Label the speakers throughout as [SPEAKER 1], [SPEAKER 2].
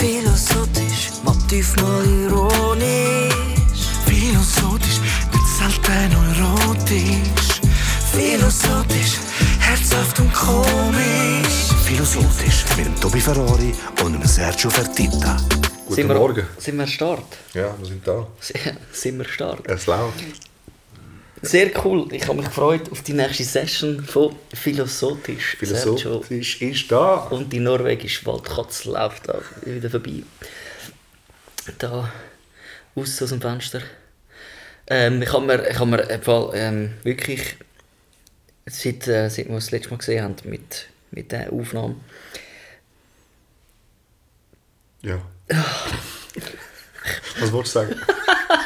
[SPEAKER 1] Philosophisch, manchmal ironisch. Philosophisch, nicht selten neurotisch. Philosophisch, herzhaft und komisch.
[SPEAKER 2] Philosophisch mit dem Tobi Ferrari und dem Sergio Fertitta.
[SPEAKER 3] Guten
[SPEAKER 4] sind wir,
[SPEAKER 3] Morgen.
[SPEAKER 4] Sind wir am Start?
[SPEAKER 3] Ja, wir sind da.
[SPEAKER 4] sind wir am Start?
[SPEAKER 3] Es läuft.
[SPEAKER 4] Sehr cool. Ich habe mich gefreut auf die nächste Session von Philosophisch. Sergio.
[SPEAKER 3] Philosophisch ist da.
[SPEAKER 4] Und die norwegische Waldkatze läuft da wieder vorbei. Da, aus aus dem Fenster. Ähm, ich habe mir, ich habe mir Fall, ähm, wirklich, seit, äh, seit wir das letzte Mal gesehen haben mit, mit der Aufnahme,
[SPEAKER 3] Ja. Was wolltest du sagen?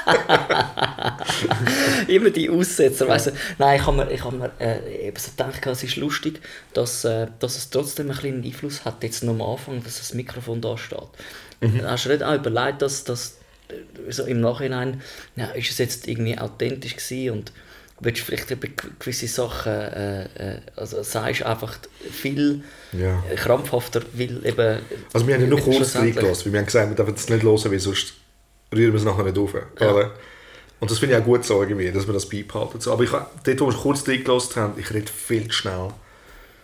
[SPEAKER 4] immer die Aussetzer, weißt du. Nein, ich habe mir, ich habe mir äh, eben so gedacht, es ist lustig, dass, äh, dass es trotzdem einen kleinen Einfluss hat, jetzt noch am Anfang, dass das Mikrofon da steht. Hast du nicht auch überlegt, dass, dass äh, so im Nachhinein, ja, ist es jetzt irgendwie authentisch gewesen und willst du vielleicht über gewisse Sachen, äh, äh, also sagst einfach viel
[SPEAKER 3] Ja.
[SPEAKER 4] krampfhafter, weil eben...
[SPEAKER 3] Also wir haben ja nur kurz
[SPEAKER 4] schlussendlich-
[SPEAKER 3] reingelassen, weil wir haben gesagt, wir dürfen es nicht hören, weil sonst rühren wir es nachher nicht auf. Oder? Und das finde ich auch gut so irgendwie, dass wir das beibehalten. So. Aber ich, dort, wo wir kurz reingelassen haben, ich rede viel zu schnell.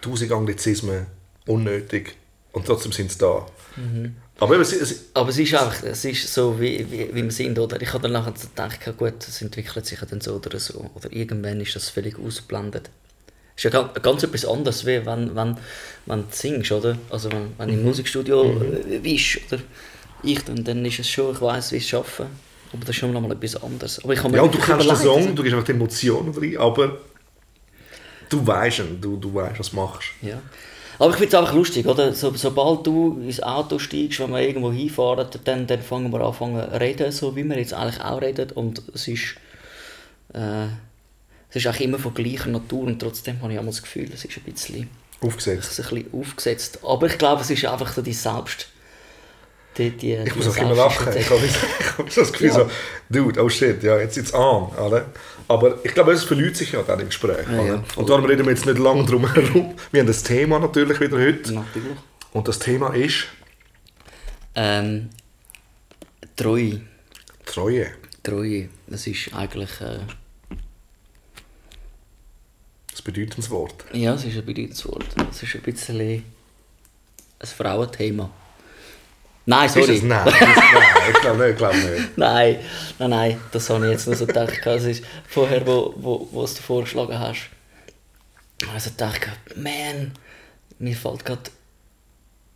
[SPEAKER 3] Tausend Anglizismen, unnötig. Und trotzdem sind sie da.
[SPEAKER 4] Mhm.
[SPEAKER 3] Aber es, es,
[SPEAKER 4] Aber es ist einfach, es ist so, wie, wie, wie wir sind, oder? Ich habe dann nachher gedacht, ja gut, es entwickelt sich ja dann so oder so. Oder irgendwann ist das völlig ausgeblendet. Es ist ja ganz, ganz etwas anderes, wie wenn, wenn, wenn du singst, oder? Also wenn, wenn du im Musikstudio äh, bist, oder ich, dann, dann ist es schon, ich weiss, wie es schaffen. Aber das ist schon mal etwas anderes. Aber ich
[SPEAKER 3] ja, du kennst den Song, du gibst einfach die Emotionen rein, aber du weißt du, du weißt, was du machst.
[SPEAKER 4] Ja. Aber ich finde es einfach lustig, oder? So, sobald du ins Auto steigst, wenn wir irgendwo hinfahren, dann, dann fangen wir an zu reden, so wie wir jetzt eigentlich auch reden. Und es ist, äh, es ist eigentlich immer von gleicher Natur und trotzdem habe ich immer das Gefühl, es ist ein bisschen,
[SPEAKER 3] Aufgesetzt.
[SPEAKER 4] es ist ein bisschen aufgesetzt. Aber ich glaube, es ist einfach so die Selbst... Die, die,
[SPEAKER 3] Ich muss auch immer lachen. Ich habe so das Gefühl,
[SPEAKER 4] Ja.
[SPEAKER 3] so, Dude, oh shit, ja, jetzt ist es an. Oder? Aber ich glaube, es verliert sich ja dann im Gespräch.
[SPEAKER 4] Ja, ja,
[SPEAKER 3] und darum reden wir jetzt nicht lange drum herum. Wir haben das Thema natürlich wieder heute.
[SPEAKER 4] Natürlich.
[SPEAKER 3] Und das Thema ist
[SPEAKER 4] Ähm, Treue.
[SPEAKER 3] Treue.
[SPEAKER 4] Treue, das ist eigentlich... Äh,
[SPEAKER 3] Das Bedeutungswort.
[SPEAKER 4] Ja, es ist ein bedeutendes Wort. Es ist ein bisschen ein Frauenthema. Nein,
[SPEAKER 3] Ist
[SPEAKER 4] sorry.
[SPEAKER 3] es? Nein, das- nein, ich glaube nicht. Ich glaube nicht.
[SPEAKER 4] Nein, nein, nein, das habe ich jetzt nur so gedacht. Es ist vorher, wo, wo, wo du vorgeschlagen hast, habe ich so gedacht, man, mir fällt gerade...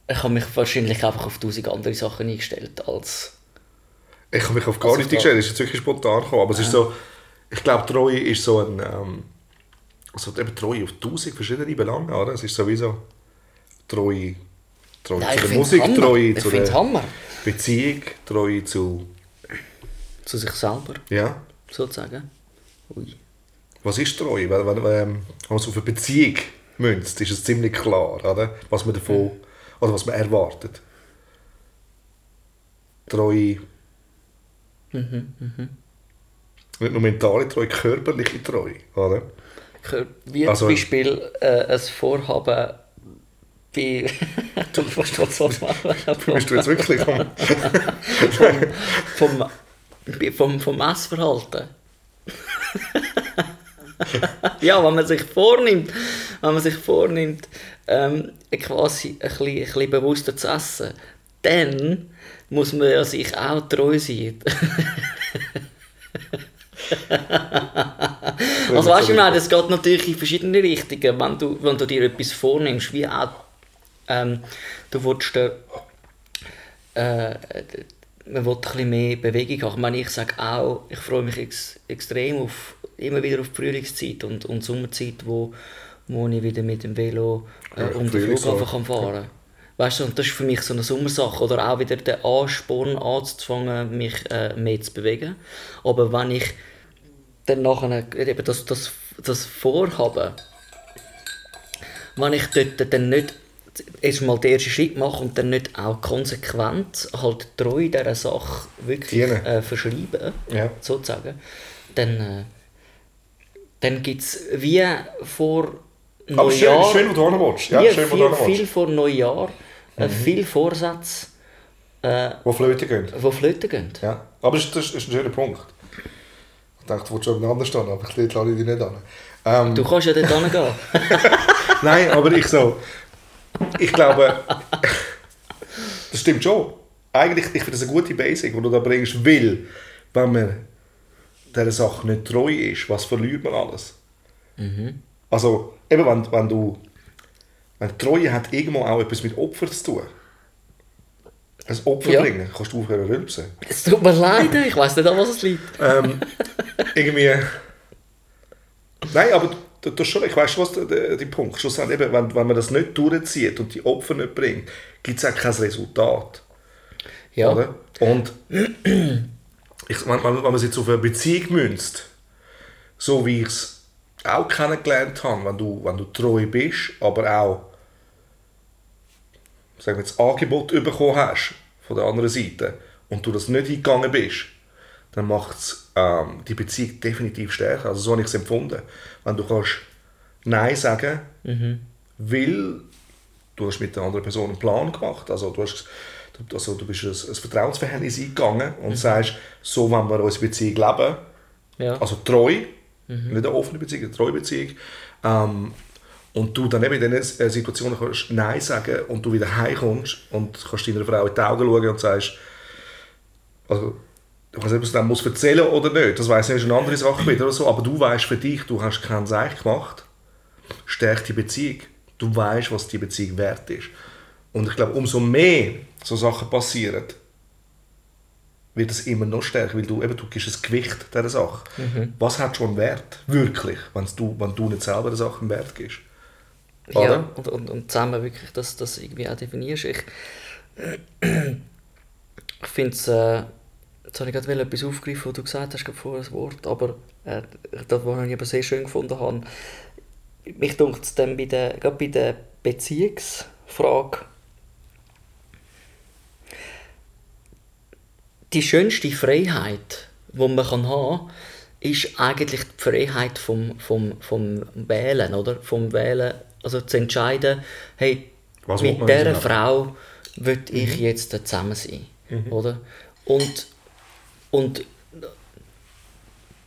[SPEAKER 4] Ich habe mich wahrscheinlich einfach auf tausend andere Sachen eingestellt als...
[SPEAKER 3] Ich habe mich auf gar
[SPEAKER 4] Also
[SPEAKER 3] nicht
[SPEAKER 4] da-
[SPEAKER 3] eingestellt, es ist jetzt wirklich spontan gekommen. Aber es ist so, ich glaube, Treue ist so ein, ähm, also eben Treue auf tausend verschiedene Belange, oder? Es ist sowieso Treue, Treue
[SPEAKER 4] Nein,
[SPEAKER 3] zu der Musik,
[SPEAKER 4] Hammer.
[SPEAKER 3] Treue
[SPEAKER 4] Ich
[SPEAKER 3] zu der
[SPEAKER 4] Hammer.
[SPEAKER 3] Beziehung, Treue zu,
[SPEAKER 4] Zu sich selber,
[SPEAKER 3] ja.
[SPEAKER 4] sozusagen. Ui.
[SPEAKER 3] Was ist Treue? Wenn, wenn, wenn man es auf eine Beziehung münzt, ist es ziemlich klar, oder? Was man davon, oder was man erwartet. Treue,
[SPEAKER 4] Mhm,
[SPEAKER 3] nicht nur mentale Treue, körperliche Treue, oder?
[SPEAKER 4] Wie
[SPEAKER 3] Also-
[SPEAKER 4] zum Beispiel äh, ein Vorhaben bei... du verstehst, was
[SPEAKER 3] Bist du jetzt wirklich am...
[SPEAKER 4] vom, vom, vom Essverhalten. ja, wenn man sich vornimmt, wenn man sich vornimmt, ähm, quasi ein bisschen, ein bisschen bewusster zu essen, dann muss man ja sich auch treu sein. also weißt du, ich meine, das geht natürlich in verschiedene Richtungen, wenn du, wenn du dir etwas vornimmst, wie auch ähm, du willst äh, man will ein bisschen mehr Bewegung haben. Ich meine, ich sage auch, ich freue mich ex extrem auf, immer wieder auf die Frühlingszeit und, und Sommerzeit, wo, wo ich wieder mit dem Velo äh, um den. Flughafen kann fahren Weißt du, und das ist für mich so eine Sommersache. Oder auch wieder den Ansporn anzufangen, mich äh, mehr zu bewegen. Aber wenn ich dann nachher eben das, das, das Vorhaben, wenn ich dort dann nicht erstmal den ersten Schritt mache und dann nicht auch konsequent halt treu dieser Sache wirklich äh, verschreiben,
[SPEAKER 3] Ja.
[SPEAKER 4] sozusagen, dann, äh, dann gibt es wie vor
[SPEAKER 3] Aber schön,
[SPEAKER 4] Neujahr,
[SPEAKER 3] schön, wo du hin willst. Ja, schön, wo
[SPEAKER 4] viel,
[SPEAKER 3] willst.
[SPEAKER 4] viel vor Neujahr, äh,
[SPEAKER 3] Mhm.
[SPEAKER 4] viel Vorsätze äh,
[SPEAKER 3] Wo Flöte gehen.
[SPEAKER 4] die flöten gehen.
[SPEAKER 3] Ja. Aber das ist, das ist ein schöner Punkt. Ich dachte, du wolltest schon anders stehen, aber ich lade dich nicht an. Ähm,
[SPEAKER 4] Du kannst ja dort hingehen.
[SPEAKER 3] Nein, aber ich so. Ich glaube, das stimmt schon. Eigentlich, ich finde das eine gute Basic, die du da bringst, weil, wenn man dieser Sache nicht treu ist, was verliert man alles? Also, eben, wenn, wenn du. Wenn Treue hat irgendwo auch etwas mit Opfer zu tun. Ein Opfer
[SPEAKER 4] Ja.
[SPEAKER 3] bringen, kannst du aufhören rülpsen.
[SPEAKER 4] Es tut mir leid, ich weiß nicht, an was es liegt.
[SPEAKER 3] ähm, irgendwie. Nein, aber du, du schon, ich weiß was der, der, der Punkt Schlussendlich, eben, wenn, wenn man das nicht durchzieht und die Opfer nicht bringt, gibt es auch kein Resultat.
[SPEAKER 4] Ja.
[SPEAKER 3] Oder? Und ich, wenn, wenn wenn man es jetzt auf eine Beziehung münzt, so wie ich es auch kennengelernt habe, wenn du, wenn du treu bist, aber auch sagen wir, das Angebot bekommen hast von der anderen Seite und du das nicht eingegangen bist, dann macht es ähm, die Beziehung definitiv stärker. Also so habe ich es empfunden. Wenn du kannst Nein sagen, weil du hast mit der anderen Person einen Plan gemacht, also du, hast, also du bist ein, ein Vertrauensverhältnis eingegangen und sagst, so wollen wir unsere Beziehung leben,
[SPEAKER 4] Ja.
[SPEAKER 3] also treu, nicht eine offene Beziehung, eine treue Beziehung. Ähm, und du dann eben in diesen Situationen kannst Nein sagen und du wieder heimkommst und kannst deiner Frau in die Augen schauen und sagst, also, ich weiß nicht, ob du es dann musst erzählen oder nicht, das weiss ich, ist eine andere Sache wieder oder so, aber du weißt für dich, du hast keinen Seich gemacht, stärkt die Beziehung. Du weißt, was die Beziehung wert ist. Und ich glaube, umso mehr so Sachen passieren, wird es immer noch stärker, weil du eben, du gibst ein Gewicht dieser Sache. Was hat schon Wert? Wirklich, wenn's du, wenn du nicht selber der Sache einen Wert gibst.
[SPEAKER 4] Ja,
[SPEAKER 3] Oder?
[SPEAKER 4] und, und, und zusammen wirklich das, das irgendwie auch definierst. Ich, ich finde es, äh, jetzt habe ich gerade etwas aufgegriffen, was du gesagt hast, gerade vorher das Wort, aber äh, das, was ich aber sehr schön gefunden habe, mich dunkt es dann bei der, gerade bei der Beziehungsfrage, die schönste Freiheit, die man haben kann, ist eigentlich die Freiheit vom, vom, vom Wählen, oder? Vom Wählen, also zu entscheiden, hey,
[SPEAKER 3] Was
[SPEAKER 4] mit dieser Frau will ich jetzt zusammen sein, oder? Und, und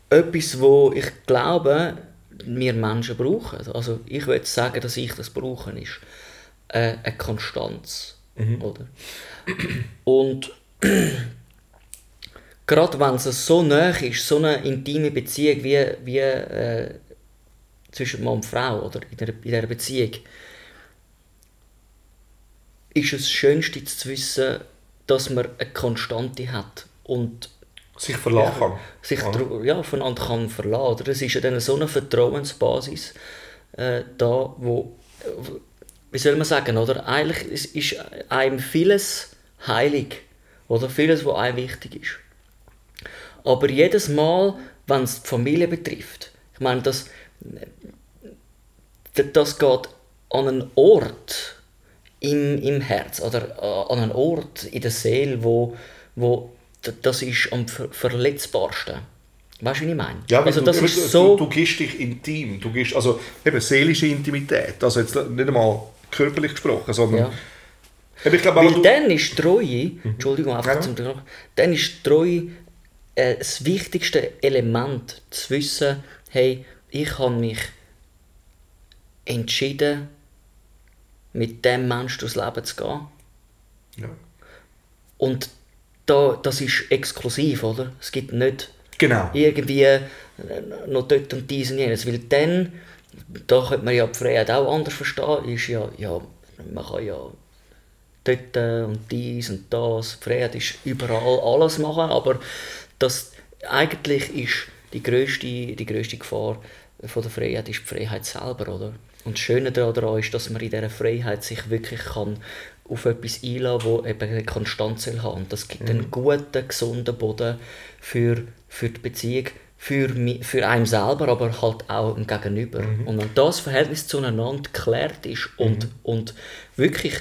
[SPEAKER 4] etwas, wo ich glaube, wir Menschen brauchen, also ich würde sagen, dass ich das brauche, ist äh, eine Konstanz, oder? Und gerade wenn es so nah ist, so eine intime Beziehung wie, wie äh, zwischen Mann und Frau oder in dieser, in dieser Beziehung, ist es das Schönste zu wissen, dass man eine Konstante hat. Und
[SPEAKER 3] Sich verlassen kann.
[SPEAKER 4] sich
[SPEAKER 3] Oder?
[SPEAKER 4] ja, aufeinander kann verlassen. Oder? Es ist ja dann so eine Vertrauensbasis äh, da, wo, wie soll man sagen, oder? Eigentlich ist, ist einem vieles heilig, oder? Vieles, was einem wichtig ist. Aber jedes Mal, wenn es die Familie betrifft, ich meine, das, das geht an einen Ort im, im Herz oder äh, an einen Ort in der Seele, wo, wo das ist am ver verletzbarsten. Weißt du, wie ich meine?
[SPEAKER 3] Ja,
[SPEAKER 4] also
[SPEAKER 3] du,
[SPEAKER 4] das
[SPEAKER 3] eben,
[SPEAKER 4] ist
[SPEAKER 3] du,
[SPEAKER 4] so...
[SPEAKER 3] du gibst dich intim, du gibst, also eben seelische Intimität, also jetzt nicht einmal körperlich gesprochen, sondern
[SPEAKER 4] Ja.
[SPEAKER 3] eben, ich glaube,
[SPEAKER 4] Weil
[SPEAKER 3] du,
[SPEAKER 4] dann ist Treue, Entschuldigung, einfach
[SPEAKER 3] Ja.
[SPEAKER 4] zum dann ist Treue äh, das wichtigste Element, zu wissen, hey, ich habe mich entschieden, mit dem Menschen durchs Leben zu gehen.
[SPEAKER 3] ja.
[SPEAKER 4] Und da, das ist exklusiv, oder? Es gibt nicht
[SPEAKER 3] genau,
[SPEAKER 4] irgendwie äh, noch dort und dies und jenes. Weil dann, da könnte man ja die Freiheit auch anders verstehen, ist ja, ja man kann ja dort äh, und dies und das, die Freiheit ist überall alles machen, aber das eigentlich ist die grösste, die grösste Gefahr von der Freiheit ist die Freiheit selber, oder? Und das Schöne daran ist, dass man in dieser Freiheit sich wirklich kann auf etwas einlassen das eben eine Konstanz soll haben. Und das gibt einen guten, gesunden Boden für, für die Beziehung, für, mi- für einen selber, aber halt auch im Gegenüber. Und wenn das Verhältnis zueinander geklärt ist und, und wirklich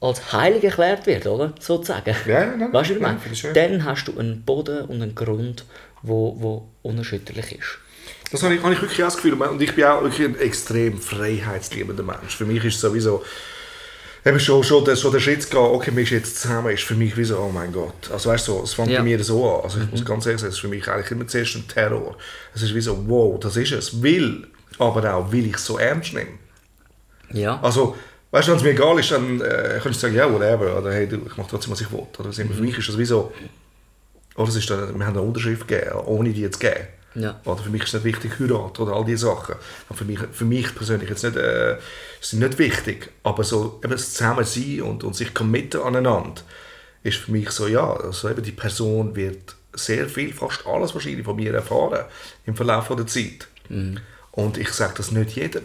[SPEAKER 4] als heilig erklärt wird, oder? Sozusagen.
[SPEAKER 3] Ja, ja,
[SPEAKER 4] weißt du, was ich meine? Dann hast du einen Boden und einen Grund, wo, wo unerschütterlich ist.
[SPEAKER 3] das habe ich, habe ich wirklich auch das Gefühl und ich bin auch wirklich ein extrem freiheitsliebender Mensch. Für mich ist es sowieso, Eben schon, schon, der, schon der Schritt gehen, okay, wir sind jetzt zusammen, ist für mich wie so, oh mein Gott. Also weißt du, so, es fängt
[SPEAKER 4] Ja.
[SPEAKER 3] bei mir so an. Also ich muss ganz ehrlich sagen, es ist für mich eigentlich immer zuerst ein Terror. Es ist wie so, wow, das ist es. Will, aber auch, will ich es so ernst nehmen.
[SPEAKER 4] Ja.
[SPEAKER 3] Also, weißt du, wenn es mir egal ist, dann äh, kannst du sagen, ja, whatever, oder hey, du, ich mache trotzdem, was ich will. Oder für mich ist das wie so, oder es ist dann, wir haben eine Unterschrift gegeben, ohne die jetzt geben.
[SPEAKER 4] Ja.
[SPEAKER 3] Oder für mich ist nicht wichtig Heirat oder all diese Sachen. Für mich, für mich persönlich jetzt nicht, äh, sind nicht wichtig. Aber so eben das Zusammensein und, und sich committen aneinander ist für mich so, ja, also eben die Person wird sehr viel, fast alles wahrscheinlich von mir erfahren im Verlauf der Zeit. Und ich sage das nicht jedem.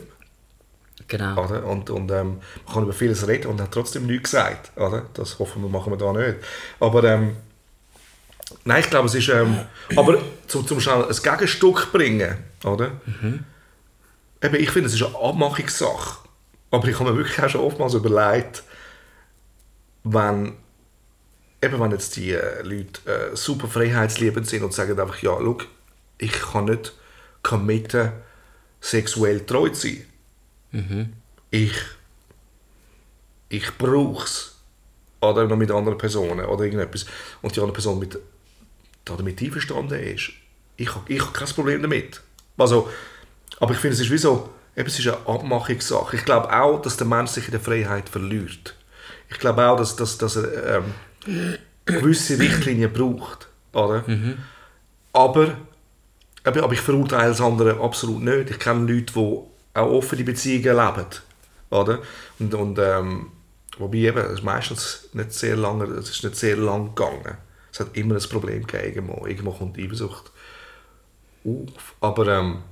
[SPEAKER 4] Genau.
[SPEAKER 3] Oder? Und, und ähm, man kann über vieles reden und hat trotzdem nichts gesagt. Oder? Das hoffen wir, machen wir da nicht. Aber ähm, nein, ich glaube, es ist. Ähm, aber zum, zum schnell ein Gegenstück bringen, oder? Eben, ich finde, es ist eine Abmachungssache. Aber ich habe mir wirklich auch schon oftmals überlegt, wenn, eben wenn jetzt die äh, Leute äh, super freiheitsliebend sind und sagen einfach, ja, schau, ich kann nicht committen, sexuell treu zu sein ich, ich brauche es. Oder noch mit anderen Personen oder irgendetwas. Und die andere Person mit, damit einverstanden ist. Ich habe ich hab kein Problem damit. Also, aber ich finde, es ist wie so, eben, es ist eine Abmachungssache. Ich glaube auch, dass der Mensch sich in der Freiheit verliert. Ich glaube auch, dass, dass, dass er ähm, gewisse Richtlinien braucht. Oder? Aber, aber, aber ich verurteile das andere absolut nicht. Ich kenne Leute, die auch offene Beziehungen leben. Oder? Und, und ähm, wobei eben, es ist meistens nicht sehr lange, es ist nicht sehr lang gegangen. Es hat immer ein Problem gegeben. Irgendwo, irgendwo kommt die Eifersucht auf. Aber ähm,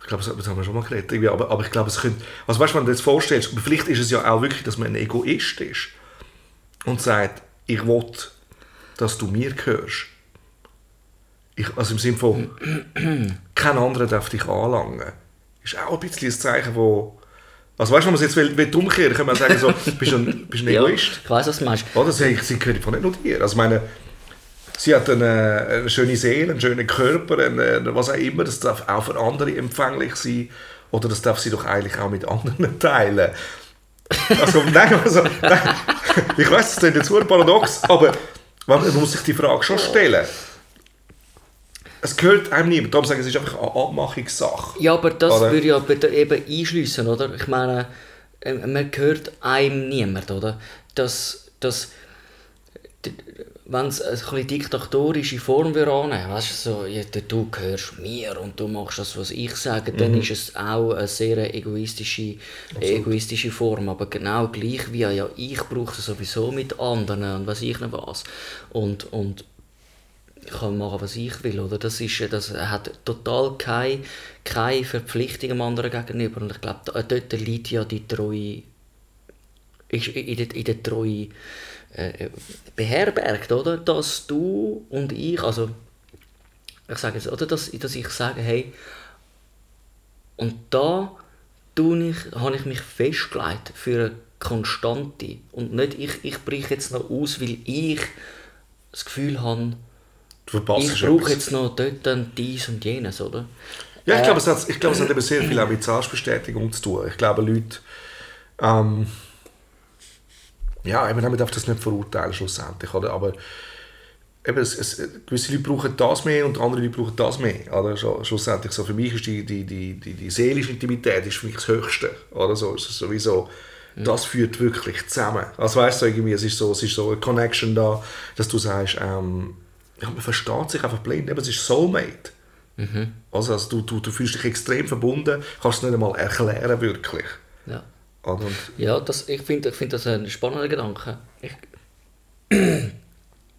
[SPEAKER 3] ich glaube, das haben wir schon mal geredet. Aber, aber ich glaube, es könnte. Also weißt du, wenn du dir das vorstellst, vielleicht ist es ja auch wirklich, dass man ein Egoist ist und sagt, ich will, dass du mir gehörst. Ich, also im Sinne von, kein anderer darf dich anlangen. Ist auch ein bisschen ein Zeichen, wo... Also weißt du, wenn man es jetzt will, will umkehren kann man sagen, so, bist du ein, bist ein
[SPEAKER 4] Ja,
[SPEAKER 3] Egoist?
[SPEAKER 4] ich weiss, was du meinst.
[SPEAKER 3] Oder sie, sie gehört von nicht nur dir. Also meine, sie hat eine, eine schöne Seele, einen schönen Körper, eine, was auch immer. Das darf auch für andere empfänglich sein. Oder das darf sie doch eigentlich auch mit anderen teilen. Also, nein, also, nein, ich weiß, das klingt jetzt super paradox, aber man muss sich die Frage schon stellen. Es gehört einem niemand. Darum sagen, es ist einfach eine Abmachungssache.
[SPEAKER 4] Ja, aber das
[SPEAKER 3] Oder?
[SPEAKER 4] würde ja bitte eben einschliessen, oder? Ich meine, äh, man gehört einem niemand, oder? Das, das, wenn es eine bisschen diktatorische Form würde annehmen, weißt du, so, ja, du- gehörst mir und du machst das, was ich sage, dann ist es auch eine sehr egoistische, egoistische Form, aber genau gleich wie ja, ich brauche es sowieso mit anderen und was ich noch was. Und, und ich kann machen, was ich will, oder? Das, ist, das hat total keine, keine Verpflichtung dem anderen gegenüber. Und ich glaube, dort liegt ja die Treue, ist in der, in der Treue äh, beherbergt, oder? Dass du und ich, also ich sage jetzt, oder? Dass, dass ich sage, hey, und da ich, habe ich mich festgelegt für eine Konstante und nicht ich, ich breche jetzt noch aus, weil ich das Gefühl habe,
[SPEAKER 3] Du verpasst
[SPEAKER 4] ich brauche jetzt noch dort und dies und jenes, oder?
[SPEAKER 3] Ja, ich
[SPEAKER 4] Äh,
[SPEAKER 3] glaube, es hat, ich glaube, es hat eben sehr viel auch mit Selbstbestätigung zu tun. Ich glaube, Leute, ähm, ja, eben damit darf das nicht verurteilen schlussendlich, oder? Aber eben, es, es, gewisse Leute brauchen das mehr und andere Leute brauchen das mehr, oder? Schlu- Schlussendlich so, für mich ist die, die, die, die, die seelische Intimität ist für mich das Höchste, oder? So, es ist sowieso, das führt wirklich zusammen. Also weißt du, irgendwie, es ist so, es ist so eine Connection da, dass du sagst, ähm, ja, man versteht sich einfach blind, eben, es ist Soulmate. Also, also du, du, du fühlst dich extrem verbunden, kannst es nicht einmal erklären, wirklich.
[SPEAKER 4] Ja,
[SPEAKER 3] Oder? Und,
[SPEAKER 4] ja das, ich finde ich find das ein spannender Gedanke. Ich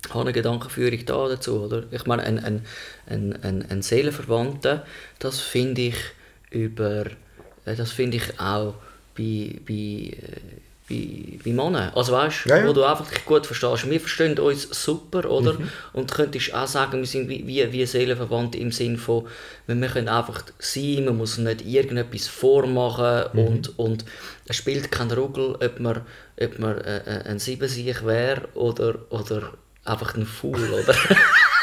[SPEAKER 4] habe eine Gedankenführung da dazu, oder? Ich meine, ein, ein, ein, ein, ein Seelenverwandter, das finde ich über, äh, das finde ich auch bei, bei, äh, bei, bei Männern. Also weißt du,
[SPEAKER 3] Ja, ja.
[SPEAKER 4] wo du einfach dich gut verstehst. Wir verstehen uns super, oder? Und könntest auch sagen, wir sind wie, wie, wie Seelenverwandt im Sinn von, wir können einfach sein, man muss nicht irgendetwas vormachen und, und es spielt keine Rolle, ob man, ob man äh, äh, ein Siebensieg wäre oder, oder einfach ein Fool, oder?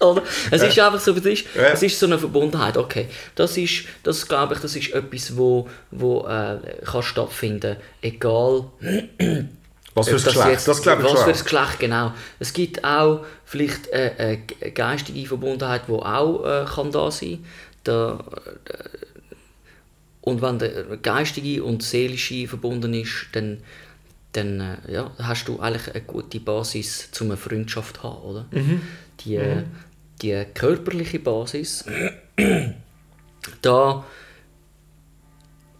[SPEAKER 4] Oder? Es ist einfach so, es ist, es ist so eine Verbundenheit. Okay, das ist, das glaube ich, das ist etwas, wo, wo äh, kann stattfinden, egal
[SPEAKER 3] Was für ein Geschlecht?
[SPEAKER 4] jetzt-
[SPEAKER 3] das glaube ich
[SPEAKER 4] was für ein Geschlecht, genau. Es gibt auch vielleicht eine, eine ge- geistige Verbundenheit, die auch äh, kann da sein da, äh, Und wenn der geistige und seelische verbunden ist, dann, dann äh, ja, hast du eigentlich eine gute Basis, um eine Freundschaft zu haben, oder?
[SPEAKER 3] Mhm.
[SPEAKER 4] Die, äh, die körperliche Basis, da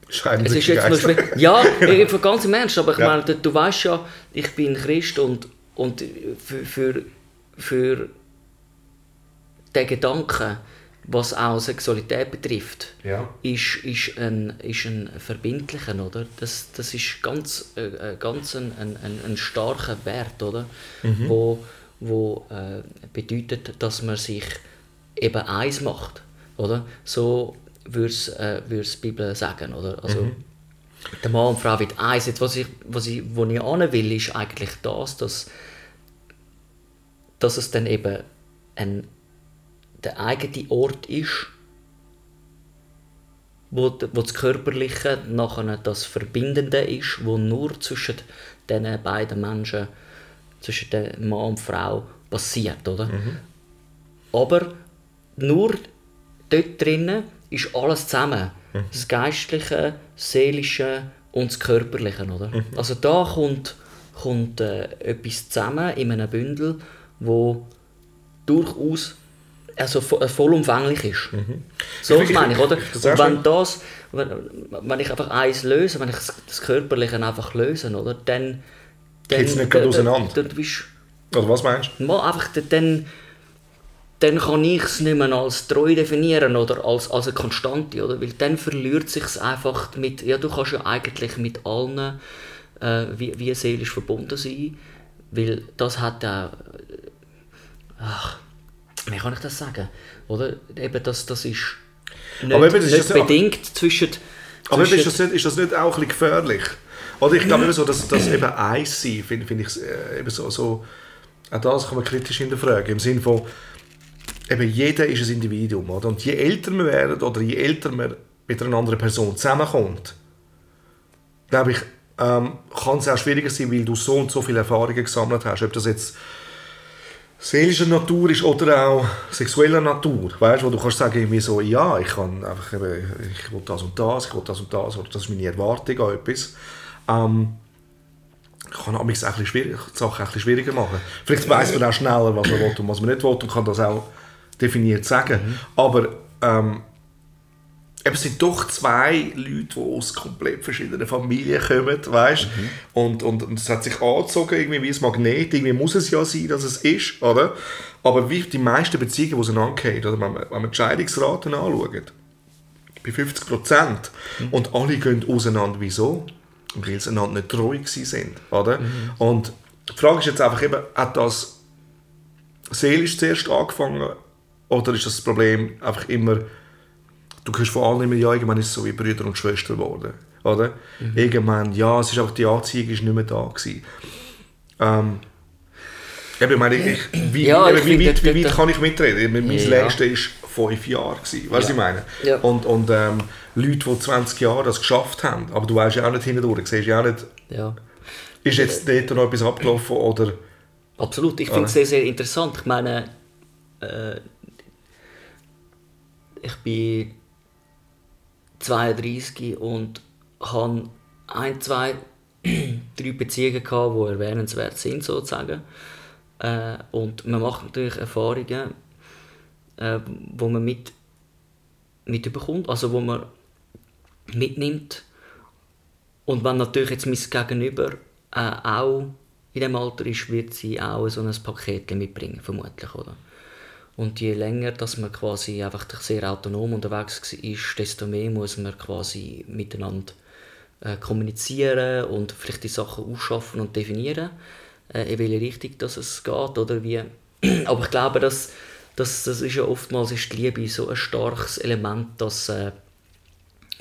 [SPEAKER 4] es ist jetzt
[SPEAKER 3] geil.
[SPEAKER 4] schwer. Ja, ich, ich- ganz im Ernst, aber ich
[SPEAKER 3] Ja.
[SPEAKER 4] meine, du, weißt ja, ich bin Christ und, und für, für, für den Gedanken, was auch Sexualität betrifft,
[SPEAKER 3] Ja.
[SPEAKER 4] ist, ist, ein, ist ein verbindlicher, oder? Das, das ist ganz, äh, äh, ganz ein, ein, ein, starker Wert, oder? Wo, wo äh, bedeutet, dass man sich eben eins macht, oder? So würde es äh, würd's die Bibel sagen, oder? Also, der Mann und Frau wird eins. Jetzt, was ich, was ich, wo ich hin will, ist eigentlich das, dass, dass es dann eben ein, der eigene Ort ist, wo, wo das Körperliche nachher das Verbindende ist, wo nur zwischen diesen beiden Menschen, zwischen dem Mann und Frau passiert, oder? Aber nur dort drinnen ist alles zusammen. Das Geistliche, das Seelische und das Körperliche, oder? Also da kommt, kommt äh, etwas zusammen in einem Bündel, wo durchaus also äh, vollumfänglich ist. So
[SPEAKER 3] Ich-
[SPEAKER 4] meine ich, oder? Und wenn das, wenn, wenn ich einfach eins löse, wenn ich das, das Körperliche einfach löse, oder? Dann, dann,
[SPEAKER 3] Geht's nicht gerade auseinander?
[SPEAKER 4] Dann, bist
[SPEAKER 3] Oder was meinst du?
[SPEAKER 4] mal einfach dann, dann kann ich es nicht mehr als treu definieren oder als, als eine Konstante, oder? Weil dann verliert sich es einfach mit, ja du kannst ja eigentlich mit allen äh, wie, wie seelisch verbunden sein, weil das hat auch, ach, wie kann ich das sagen, oder? Eben das, das ist nicht,
[SPEAKER 3] Aber eben, das ist
[SPEAKER 4] nicht
[SPEAKER 3] ja-
[SPEAKER 4] bedingt zwischen,
[SPEAKER 3] Aber eben,
[SPEAKER 4] zwischen
[SPEAKER 3] ist, das nicht, ist das nicht auch ein bisschen gefährlich? Oder ich glaube eben so, dass, dass eben eins sein, finde find ich äh, eben so, so, auch das kann man kritisch hinterfragen, im Sinne von, eben jeder ist ein Individuum, oder? Und je älter man werden oder je älter man mit einer anderen Person zusammenkommt, glaube ich, ähm, kann es auch schwieriger sein, weil du so und so viele Erfahrungen gesammelt hast, ob das jetzt seelischer Natur ist oder auch sexueller Natur, weißt, wo du kannst sagen irgendwie so, ja, ich kann einfach eben, ich will das und das, ich will das und das, oder das ist meine Erwartung an etwas. Ähm, kann auch bisschen schwierig, Sachen ein bisschen schwieriger machen. Vielleicht weiß man auch schneller, was man will und was man nicht will und kann das auch definiert sagen. Aber ähm, eben, es sind doch zwei Leute, die aus komplett verschiedenen Familien kommen, weißt? Und, und, und es hat sich angezogen, irgendwie wie ein Magnet, irgendwie muss es ja sein, dass es ist, oder? Aber wie die meisten Beziehungen, die auseinandergehen, oder wenn man, wenn man die Scheidungsraten anschaut, bei 50 Prozent, und alle gehen auseinander, wieso? Weil sie einander nicht treu sind, oder? Und die Frage ist jetzt einfach eben, hat das seelisch zuerst angefangen, oder ist das Problem einfach immer du hörst von allen immer, ja, irgendwann ist es so wie Brüder und Schwester geworden. Oder? Irgendwann, ja, es ist einfach, die Anziehung ist nicht mehr da gewesen. Ähm, eben, ich meine, ich, wie,
[SPEAKER 4] Ja,
[SPEAKER 3] eben,
[SPEAKER 4] ich
[SPEAKER 3] wie, weit, wie weit kann ich mitreden? Mein
[SPEAKER 4] Ja.
[SPEAKER 3] längster war fünf Jahre. Gewesen, weißt du,
[SPEAKER 4] Ja.
[SPEAKER 3] was ich meine?
[SPEAKER 4] Ja.
[SPEAKER 3] Und, und ähm, Leute, die 20 Jahre das geschafft haben, aber du weißt ja auch nicht hindurch, siehst ja auch nicht,
[SPEAKER 4] ja.
[SPEAKER 3] ist jetzt dort noch etwas abgelaufen oder...
[SPEAKER 4] Absolut, ich finde es sehr, sehr interessant. Ich meine, äh, ich bin 32 und habe ein, zwei, drei Beziehungen gehabt, die erwähnenswert sind, sozusagen. Äh, und man macht natürlich Erfahrungen, äh, wo man mit, mitbekommt, also wo man mitnimmt. Und wenn natürlich jetzt mein Gegenüber äh, auch in dem Alter ist, wird sie auch so ein Paket mitbringen, vermutlich, oder? Und je länger, dass man quasi einfach sehr autonom unterwegs ist, desto mehr muss man quasi miteinander äh, kommunizieren und vielleicht die Sachen ausschaffen und definieren, äh, in welche Richtung dass es geht oder wie. Aber ich glaube, dass, dass das ist ja oftmals ist die Liebe so ein starkes Element, dass, äh,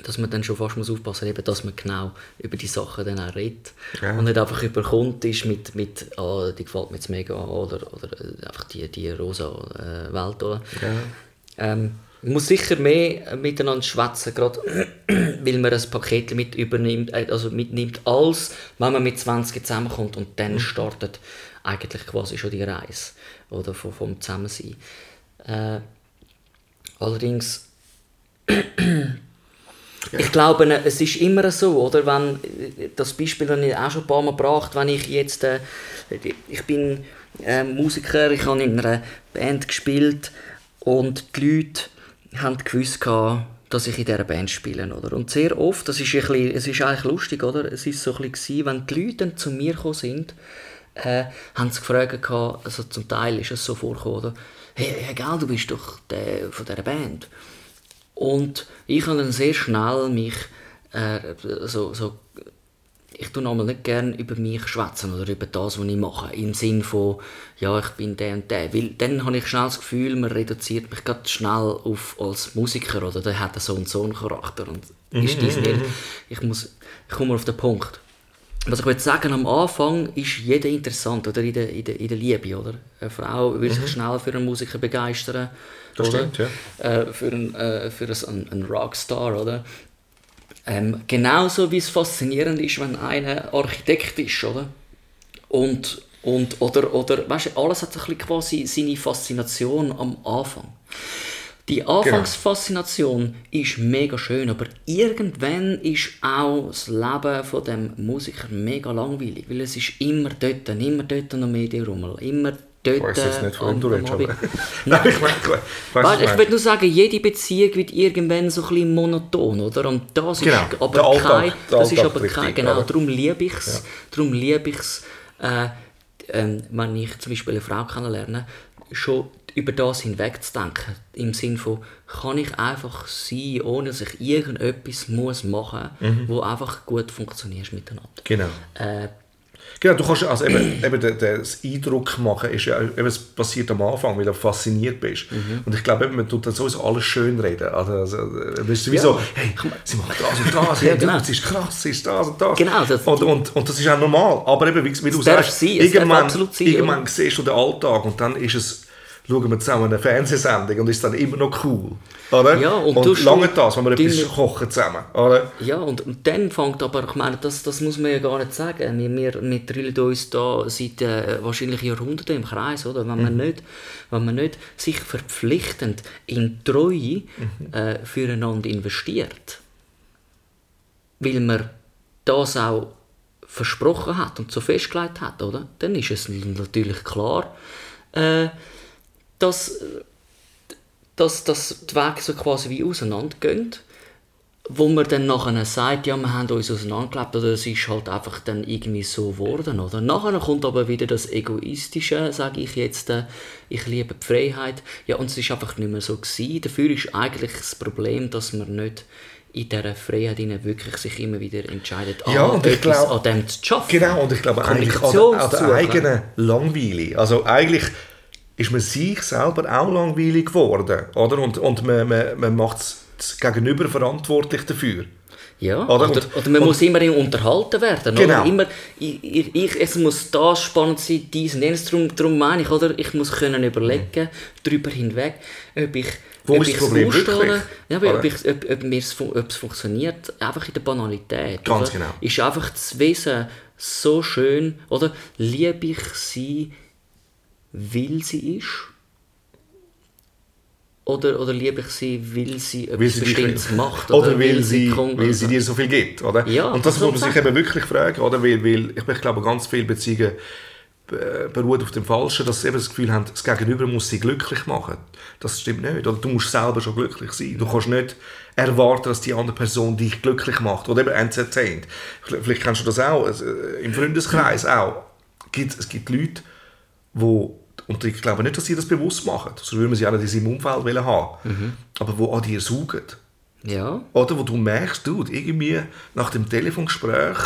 [SPEAKER 4] dass man dann schon fast muss aufpassen muss, dass man genau über die Sachen dann auch redet.
[SPEAKER 3] Ja.
[SPEAKER 4] Und nicht einfach überkommt ist mit, mit oh, die gefällt mir jetzt mega oder, oder äh, einfach die, die rosa äh, Welt. Oder?
[SPEAKER 3] Ja.
[SPEAKER 4] Ähm, man muss sicher mehr miteinander schwätzen, gerade weil man ein Paket mit übernimmt, äh, also mitnimmt, als wenn man mit 20 zusammenkommt und dann startet eigentlich quasi schon die Reise oder vom, vom Zusammensein. Äh, allerdings ich glaube, es ist immer so, oder? Wenn, das Beispiel habe ich auch schon ein paar Mal gebracht, wenn ich jetzt, äh, ich bin äh, Musiker, ich habe in einer Band gespielt und die Leute haben gewusst, dass ich in dieser Band spiele, oder? Und sehr oft, das ist, ein bisschen, es ist eigentlich lustig, oder? Es ist so ein bisschen, wenn die Leute zu mir gekommen sind, äh, haben sie gefragt, gehabt, also zum Teil ist es so vorgekommen, oder? Hey, hey gell, du bist doch der von dieser Band. Und ich habe dann sehr schnell mich äh, so, so ich tue einmal nicht gerne über mich schwätzen oder über das, was ich mache, im Sinn von, ja, ich bin der und der, weil dann habe ich schnell das Gefühl, man reduziert mich ganz schnell auf als Musiker oder der hat so und so einen Charakter und ist dies nicht. Ich muss, ich komme auf den Punkt. Was ich sagen, am Anfang ist jeder interessant, oder in der, in der, in der Liebe, oder? Eine Frau will sich schnell für einen Musiker begeistern,
[SPEAKER 3] Das
[SPEAKER 4] oder?
[SPEAKER 3] stimmt, ja.
[SPEAKER 4] Äh, für einen, äh, für einen, einen Rockstar, oder? Ähm, genauso wie es faszinierend ist, wenn einer Architekt ist, oder? Und, und oder, oder weißt alles hat ein bisschen quasi seine Faszination am Anfang. Die Anfangsfaszination ist mega schön, aber irgendwann ist auch das Leben von dem Musiker mega langweilig, weil es ist immer dort, immer dort noch Medienrummel, immer dort.
[SPEAKER 3] Ich weiss jetzt nicht,
[SPEAKER 4] am-
[SPEAKER 3] du redest, aber... Nein, ich meine, ich weiss,
[SPEAKER 4] ich würde nur sagen, jede Beziehung wird irgendwann so ein bisschen monoton, oder? Und das
[SPEAKER 3] Genau,
[SPEAKER 4] ist aber
[SPEAKER 3] Alltag-
[SPEAKER 4] kein, das ist aber kein, genau, darum liebe ich es, darum liebe ich es, äh, ähm, wenn ich zum Beispiel eine Frau kennenlerne, schon über das hinwegzudenken, im Sinn von, kann ich einfach sein, ohne dass ich irgendetwas muss machen muss, wo einfach gut funktioniert miteinander.
[SPEAKER 3] Genau.
[SPEAKER 4] Äh,
[SPEAKER 3] Genau, du kannst also eben, eben der, der, das Eindruck machen, ist ja, eben, es passiert am Anfang, weil du fasziniert bist. Und ich glaube, eben, man tut dann sowieso alles schön reden. Also, also äh, du, wie so, hey, sie machen das und das,
[SPEAKER 4] Ja, genau.
[SPEAKER 3] das ist krass, das ist das und das.
[SPEAKER 4] Genau, das-
[SPEAKER 3] und, und, und das ist auch normal. Aber eben, wie, wie du sagst,
[SPEAKER 4] sein,
[SPEAKER 3] irgendwann,
[SPEAKER 4] sein,
[SPEAKER 3] irgendwann siehst du den Alltag und dann ist es, schauen wir zusammen eine Fernsehsendung und ist dann immer noch cool. Oder?
[SPEAKER 4] Ja, und
[SPEAKER 3] und lange das, wenn wir etwas kochen zusammen. Oder?
[SPEAKER 4] Ja, und, und dann fängt aber, ich meine, das, das muss man ja gar nicht sagen. Wir, wir, wir drillen uns da seit äh, wahrscheinlich Jahrhunderten im Kreis, oder? Wenn, man nicht, wenn man nicht sich verpflichtend in Treue äh, füreinander investiert, weil man das auch versprochen hat und so festgelegt hat, oder? Dann ist es natürlich klar, äh, dass, dass, dass die Wege so quasi wie auseinandergehen wo man dann nachher sagt, ja, wir haben uns auseinandergelebt oder es ist halt einfach dann irgendwie so geworden, oder? Nachher kommt aber wieder das Egoistische, sage ich jetzt, äh, ich liebe die Freiheit. Ja, und es ist einfach nicht mehr so gewesen. Dafür ist eigentlich das Problem, dass man nicht in dieser Freiheit wirklich sich immer wieder entscheidet,
[SPEAKER 3] Ja, und ich glaub-
[SPEAKER 4] an dem zu schaffen.
[SPEAKER 3] Genau, und ich glaube eigentlich an, an
[SPEAKER 4] zu
[SPEAKER 3] der eigenen Langweile. Also eigentlich ist man sich selber auch langweilig geworden, oder? Und, und man, man, man macht das Gegenüber verantwortlich dafür.
[SPEAKER 4] Ja,
[SPEAKER 3] Oder?
[SPEAKER 4] oder, oder, man
[SPEAKER 3] und-
[SPEAKER 4] muss immer unterhalten werden.
[SPEAKER 3] Genau.
[SPEAKER 4] Oder? Immer, ich, ich, es muss das spannend sein, dies und jenes. Darum, darum meine ich, oder? ich muss können überlegen, darüber hinweg, ob ich
[SPEAKER 3] Wo
[SPEAKER 4] ob
[SPEAKER 3] ist das Problem wirklich?
[SPEAKER 4] Ja, aber ob,
[SPEAKER 3] Oder?
[SPEAKER 4] ich, ob, ob, mir's ob es funktioniert, einfach in der Banalität.
[SPEAKER 3] Ganz
[SPEAKER 4] oder?
[SPEAKER 3] genau.
[SPEAKER 4] Ist einfach das Wesen so schön, oder? Liebe ich sie, weil sie ist? Oder, oder liebe ich sie, weil sie etwas
[SPEAKER 3] Weil sie dich
[SPEAKER 4] Bestimmtes macht?
[SPEAKER 3] Oder, weil, sie, weil sie dir so viel gibt. Oder?
[SPEAKER 4] Ja,
[SPEAKER 3] und das
[SPEAKER 4] das
[SPEAKER 3] muss man sich eben wirklich fragen. Oder? Weil, weil ich, ich glaube, ganz viele Beziehungen äh, beruhen auf dem Falschen, dass sie eben das Gefühl haben, das Gegenüber muss sie glücklich machen. Das stimmt nicht. Oder du musst selber schon glücklich sein. Du kannst nicht erwarten, dass die andere Person dich glücklich macht. Oder eben entertaint. Vielleicht kennst du das auch. Also, äh, Im Freundeskreis auch. Gibt, es gibt Leute, die und ich glaube nicht, dass sie das bewusst machen. Sonst würden sie auch nicht in seinem Umfeld haben. Aber die an dir saugen.
[SPEAKER 4] Ja,
[SPEAKER 3] Oder wo du merkst, du, irgendwie nach dem Telefongespräch,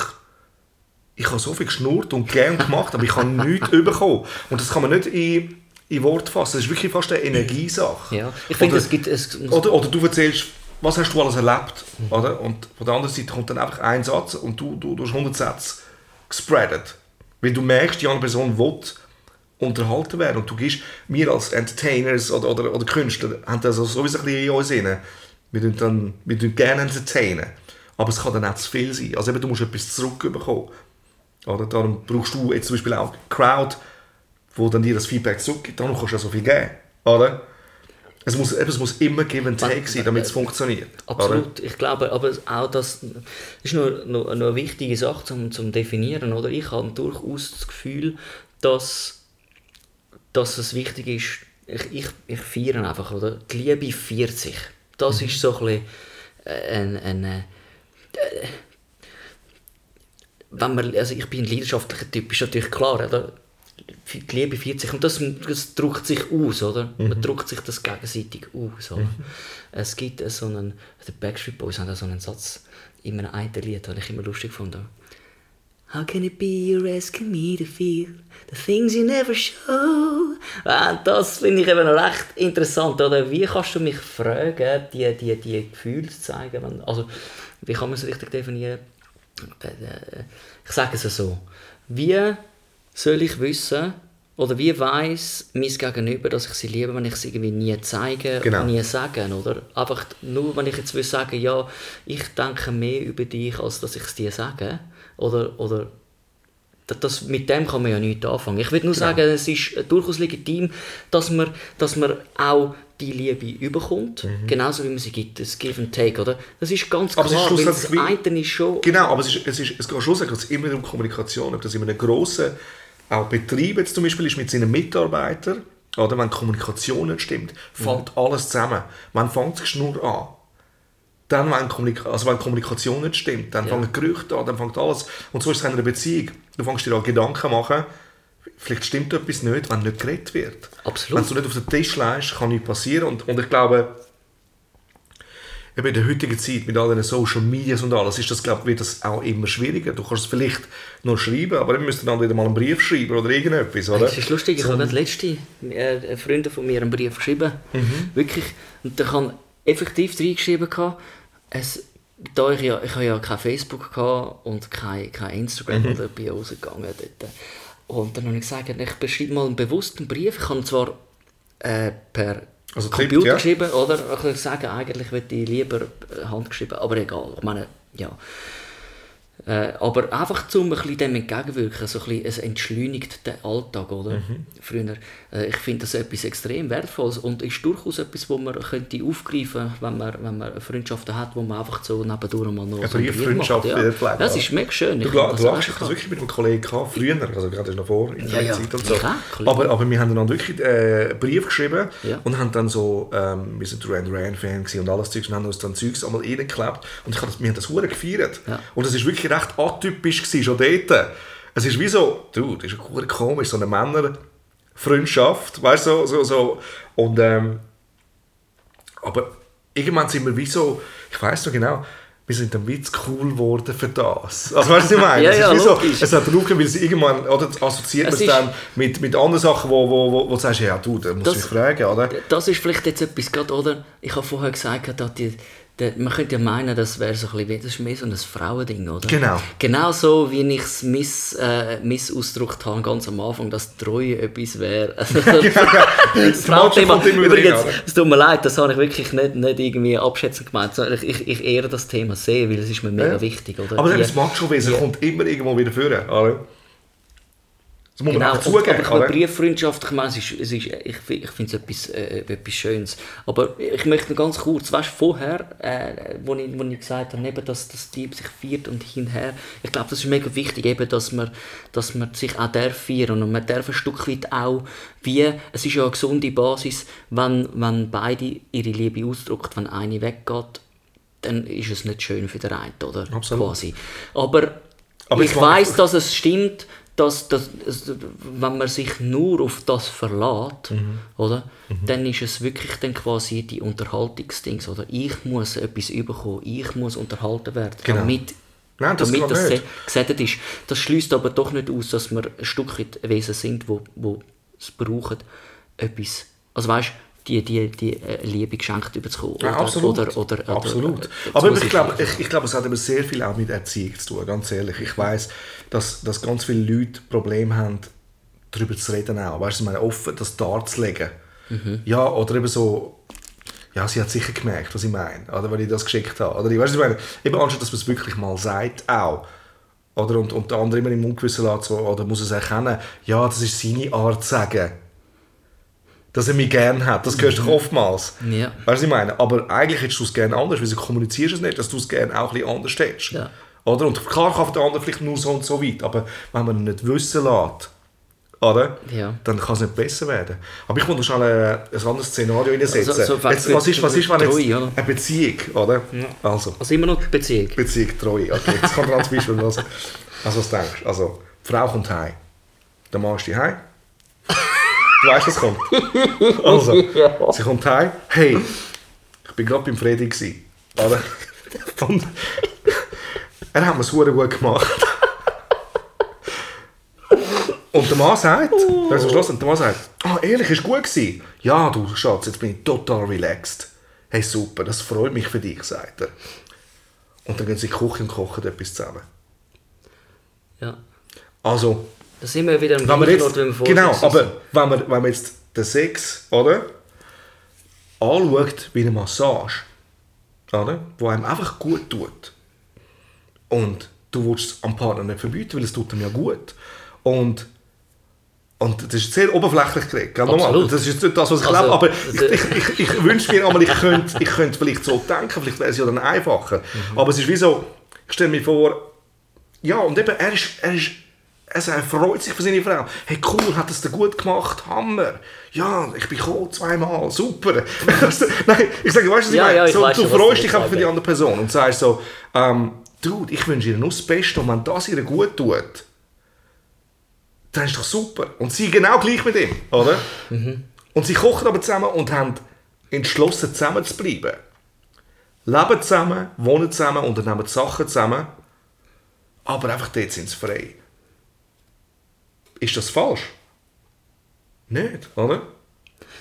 [SPEAKER 3] ich habe so viel geschnurrt und gern gemacht, aber ich habe nichts bekommen. Und das kann man nicht in, in Wort fassen. Das ist wirklich fast eine Energiesache.
[SPEAKER 4] ja. Ich finde,
[SPEAKER 3] Oder-
[SPEAKER 4] es gibt... Es,
[SPEAKER 3] Oder, oder du erzählst was hast du alles erlebt, oder? Und von der anderen Seite kommt dann einfach ein Satz und du, du, du hast 100 Sätze gespreadet. Weil du merkst, die andere Person will unterhalten werden und du gehst, wir als Entertainers oder, oder, oder Künstler haben das also sowieso ein bisschen in uns drin. Wir tun, dann, wir tun gerne entertainen, aber es kann dann auch zu viel sein. Also eben, du musst etwas zurückbekommen. Oder? Darum brauchst du jetzt zum Beispiel auch Crowd, wo dann dir das Feedback zurückgibt, darum kannst du ja so viel geben. Oder? Es muss, es muss immer Give and Take sein, damit es funktioniert.
[SPEAKER 4] Absolut. Ich glaube, aber auch das ist nur, nur, nur eine wichtige Sache zum, zum definieren. Oder? Ich habe durchaus das Gefühl, dass, dass es wichtig ist, ich, ich, ich feiere einfach, oder? Die Liebe feiert sich. Das ist so ein bisschen äh, ein, ein, äh, wenn man, also ich bin ein leidenschaftlicher Typ, ist natürlich klar, oder? die Liebe feiert sich und das, das drückt sich aus, oder? Man drückt sich das gegenseitig aus, oder? Es gibt so einen, die Backstreet Boys haben so einen Satz in einem einen Lied, den ich immer lustig fand. How can it be you're asking me to feel the things you never show? Ah, das finde ich eben recht interessant, oder? Wie kannst du mich fragen, die, die, die Gefühle zu zeigen? Wenn- Also, wie kann man es richtig definieren? Äh, Ich sage es so. Wie soll ich wissen, oder wie weiß mein Gegenüber, dass ich sie liebe, wenn ich es irgendwie nie zeige
[SPEAKER 3] Genau.
[SPEAKER 4] und nie sage, oder? Einfach nur, wenn ich jetzt will sagen, ja, ich denke mehr über dich, als dass ich es dir sage, oder, oder das- mit dem kann man ja nichts anfangen. Ich würde nur sagen, es ist äh, durchaus legitim, dass man, dass man auch die Liebe überkommt, genauso wie man sie gibt, das Give and Take, oder? Das ist ganz
[SPEAKER 3] Mhm. Aber es ist
[SPEAKER 4] klar, weil das eine ist schon...
[SPEAKER 3] Genau, aber es, ist, es, ist, es geht schlussendlich immer um Kommunikation. Ob das in einem grossen auch Betrieb jetzt zum Beispiel ist mit seinen Mitarbeitern, oder wenn die Kommunikation nicht stimmt, fällt alles zusammen. Man fängt es nur an. Dann, wenn, Kommunik also wenn Kommunikation nicht stimmt, dann
[SPEAKER 4] Ja.
[SPEAKER 3] fangen Gerüchte an, dann fängt alles. Und so ist es in einer Beziehung. Du fängst dir an Gedanken machen, vielleicht stimmt etwas nicht, wenn nicht geredet wird.
[SPEAKER 4] Absolut.
[SPEAKER 3] Wenn du nicht auf den Tisch legst, kann nichts passieren. Und, und ich glaube, eben in der heutigen Zeit mit all den Social Medias und alles, ist das, glaube, wird das auch immer schwieriger. Du kannst es vielleicht noch schreiben, aber dann müsst ihr dann wieder mal einen Brief schreiben oder irgendetwas, oder?
[SPEAKER 4] Es ist lustig, ich habe gerade letzte äh, Freunde von mir einen Brief geschrieben. Wirklich. Und da kann effektiv reingeschrieben, gehabt, es, da ich, ja, ich habe ja kein Facebook gehabt und kein, kein Instagram oder bin rausgegangen dort. Und dann habe ich gesagt, ich beschreibe mal einen bewussten Brief. Ich habe zwar äh, per
[SPEAKER 3] Also
[SPEAKER 4] Computer
[SPEAKER 3] tippt, ja.
[SPEAKER 4] geschrieben, oder? Ich kann sagen, eigentlich würde ich lieber äh, handgeschrieben, aber egal. Ich meine, ja. Äh, aber einfach zum ein bisschen dem entgegenwirken, so ein bisschen, es entschleunigt den Alltag, oder?
[SPEAKER 3] Mhm.
[SPEAKER 4] Früher, äh, ich finde das etwas extrem Wertvolles und ist durchaus etwas, wo man könnte aufgreifen, wenn man, wenn man Freundschaften hat, wo man einfach so nebendurch mal noch
[SPEAKER 3] Eine
[SPEAKER 4] so einen Brief
[SPEAKER 3] Brieffreundschaft
[SPEAKER 4] macht, ja.
[SPEAKER 3] pflegen,
[SPEAKER 4] Das
[SPEAKER 3] ja.
[SPEAKER 4] ist mega schön.
[SPEAKER 3] Du,
[SPEAKER 4] Ich
[SPEAKER 3] du
[SPEAKER 4] das
[SPEAKER 3] lachst, ich das wirklich mit einem Kollegen gehabt, früher, also gerade noch vor, in der
[SPEAKER 4] Ja, ja.
[SPEAKER 3] Zeit und so.
[SPEAKER 4] Ja,
[SPEAKER 3] aber, aber wir haben dann wirklich äh, einen Brief geschrieben
[SPEAKER 4] Ja.
[SPEAKER 3] und haben dann so, ähm, wir sind Duran Duran Fan gewesen und alles Zeugs und haben uns dann Zeugs einmal reingeklebt und ich hab das, wir haben das hure gefeiert.
[SPEAKER 4] Ja.
[SPEAKER 3] Und es ist wirklich recht atypisch gewesen, schon dort. Es ist wie so, du, das ist hure komisch, so eine Männerfreundschaft, weißt du, so, so, so. Und, ähm, aber irgendwann sind wir wie so, ich weiß noch genau, wir sind dann wie zu cool geworden für das. Also weißt du, was ich meine?
[SPEAKER 4] Ja,
[SPEAKER 3] es, ist
[SPEAKER 4] ja,
[SPEAKER 3] wie so, es hat Druck, weil sie irgendwann, oder assoziiert man
[SPEAKER 4] Es
[SPEAKER 3] es dann mit, mit anderen Sachen, wo, wo, wo, wo du sagst, ja du, da musst du
[SPEAKER 4] Das-
[SPEAKER 3] mich fragen, oder?
[SPEAKER 4] Das ist vielleicht jetzt etwas gerade, oder? Ich habe vorher gesagt, dass die, man könnte ja meinen, das wäre so ein bisschen, wie- das so ein Frauending, oder?
[SPEAKER 3] Genau.
[SPEAKER 4] Genau so, wie ich es miss, äh, missausgedrückt habe, ganz am Anfang, dass Treue etwas wäre. Also, das Frauenthema,
[SPEAKER 3] kommt immer wieder
[SPEAKER 4] übrigens,
[SPEAKER 3] rein,
[SPEAKER 4] es tut mir leid, das habe ich wirklich nicht, nicht irgendwie abschätzend gemeint, ich, ich, ich ehre das Thema sehr, weil es ist mir mega
[SPEAKER 3] Ja.
[SPEAKER 4] wichtig, oder?
[SPEAKER 3] Aber das Macho-Wesen
[SPEAKER 4] die-
[SPEAKER 3] kommt immer irgendwo wieder vor, oder? Das muss man
[SPEAKER 4] Genau,
[SPEAKER 3] auch
[SPEAKER 4] aber
[SPEAKER 3] zugeben,
[SPEAKER 4] ich meine,
[SPEAKER 3] oder?
[SPEAKER 4] Brieffreundschaft, ich meine, es ist, es ist, ich, ich finde es etwas, äh, etwas Schönes. Aber ich möchte ganz kurz, weißt du, vorher, äh, wo, ich, wo ich gesagt habe, eben, dass das Team sich feiert und hinher, ich glaube, das ist mega wichtig, eben, dass man, dass man sich auch darf feiern und man darf ein Stück weit auch, wie, es ist ja eine gesunde Basis, wenn, wenn beide ihre Liebe ausdrücken, wenn eine weggeht, dann ist es nicht schön für den einen, oder?
[SPEAKER 3] Absolut.
[SPEAKER 4] Quasi. Aber,
[SPEAKER 3] Aber
[SPEAKER 4] ich weiß, dass es stimmt, dass, dass, wenn man sich nur auf das verlässt,
[SPEAKER 3] Mhm.
[SPEAKER 4] oder, dann ist es wirklich dann quasi die Unterhaltungsdings, oder? Ich muss etwas überkommen, ich muss unterhalten werden,
[SPEAKER 3] Genau.
[SPEAKER 4] damit,
[SPEAKER 3] Nein, das
[SPEAKER 4] damit das gesättigt ist. Das schließt aber doch nicht aus, dass wir ein Stück weit Wesen sind, wo, wo es brauchen, etwas, also weißt, die, die, die äh, Liebe geschenkt überzukommen.
[SPEAKER 3] Ja, absolut.
[SPEAKER 4] Oder, oder, oder,
[SPEAKER 3] absolut.
[SPEAKER 4] oder,
[SPEAKER 3] Aber ich glaube, ich, ich glaube, es hat eben sehr viel auch mit Erziehung zu tun, ganz ehrlich. Ich weiß, dass, dass ganz viele Leute Probleme haben, darüber zu reden auch. Weißt du, ich meine, offen das darzulegen. Ja, oder eben so, ja, sie hat sicher gemerkt, was ich meine, oder, wenn ich das geschickt habe. Oder, weißt du, ich meine, eben anstatt, dass man es wirklich mal sagt, auch. Oder, und, und der andere immer im Ungewissen lässt, so, oder muss es erkennen, ja, das ist seine Art zu sagen. Dass er mich gern hat, das hörst du doch oftmals.
[SPEAKER 4] Ja.
[SPEAKER 3] Weißt du, was ich meine? Aber eigentlich hättest du es gerne anders, weil du kommunizierst es nicht, dass du es gerne auch ein bisschen anders hättest.
[SPEAKER 4] Ja.
[SPEAKER 3] Oder? Und klar kann der andere vielleicht nur so und so weit, aber wenn man ihn nicht wissen lässt, oder?
[SPEAKER 4] Ja.
[SPEAKER 3] dann kann es nicht besser werden. Aber ich muss schnell ein, ein anderes Szenario reinsetzen.
[SPEAKER 4] Also, so
[SPEAKER 3] jetzt, was, ist, was ist, wenn jetzt
[SPEAKER 4] oder?
[SPEAKER 3] eine Beziehung, oder? Also,
[SPEAKER 4] Also immer noch Beziehung.
[SPEAKER 3] Beziehung, Treue. Okay, jetzt kommt als Beispiel los. Also, was denkst du? Also, die Frau kommt heim. Der Mann ist heim. Du weißt, was kommt. Also, sie kommt heim. Hey, ich bin gerade beim Freddy. Gewesen, oder? Und er hat mir es gut gemacht. Und der Mann sagt, der ist am Schluss, und der Mann sagt, ah, ehrlich, ist gut gewesen. Ja, du Schatz, jetzt bin ich total relaxed. Hey, super, das freut mich für dich, sagt er. Und dann gehen sie in die Küche und kochen etwas zusammen.
[SPEAKER 4] Ja.
[SPEAKER 3] Also,
[SPEAKER 4] Da sind wir wieder am
[SPEAKER 3] wenn jetzt,
[SPEAKER 4] Ort, wie wir
[SPEAKER 3] genau, aber wenn man, wenn man jetzt den Sex, oder, anschaut wie eine Massage, oder, wo einem einfach gut tut, und du willst es am Partner nicht verbieten, weil es tut ihm ja gut, und und das ist sehr oberflächlich gell? Nochmal. Das ist nicht das, was ich
[SPEAKER 4] Also,
[SPEAKER 3] glaube, aber ich, ich, ich wünsche mir einmal, ich könnte, ich könnte vielleicht so denken, vielleicht wäre es ja dann einfacher.
[SPEAKER 4] Mhm.
[SPEAKER 3] Aber es ist wie so, ich stelle mir vor, ja, und eben, er ist, er ist, also er freut sich für seine Frau. Hey, cool, hat es dir gut gemacht, Hammer. Ja, ich bin gekommen zweimal, super. Nein, ich sage, weißt du, was ich
[SPEAKER 4] Ja,
[SPEAKER 3] meine?
[SPEAKER 4] ja, ich
[SPEAKER 3] so,
[SPEAKER 4] weiss
[SPEAKER 3] du freust dich einfach für die andere Person und sagst so, ähm, Dude, ich wünsche ihr nur das Beste und wenn das ihr gut tut, dann ist doch super. Und sie genau gleich mit ihm, oder?
[SPEAKER 4] Mhm.
[SPEAKER 3] Und sie kochen aber zusammen und haben entschlossen, zusammen zu bleiben. Leben zusammen, wohnen zusammen, unternehmen Sachen zusammen. Aber einfach dort sind sie frei. Ist das falsch? Nicht, oder?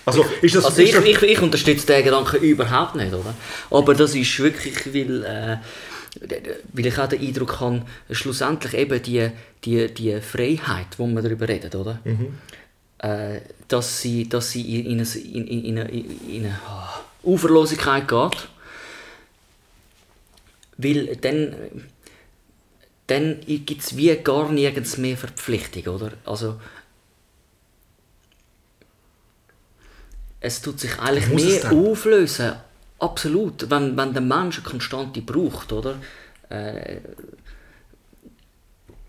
[SPEAKER 3] Also, ist das...
[SPEAKER 4] Also
[SPEAKER 3] ist
[SPEAKER 4] ich, ich, ich unterstütze den Gedanken überhaupt nicht, oder? Aber das ist wirklich, weil, äh, weil ich auch den Eindruck habe, schlussendlich eben die, die, die Freiheit, wo wir darüber reden, oder? Äh, dass sie, dass sie in, in, eine- in, in, in, eine- in eine ah, Uferlosigkeit geht. Weil dann, dann gibt es wie gar nirgends mehr Verpflichtung, oder? Also, es tut sich eigentlich mehr auflösen. Absolut. Wenn, wenn der Mensch eine Konstante braucht, oder? Äh,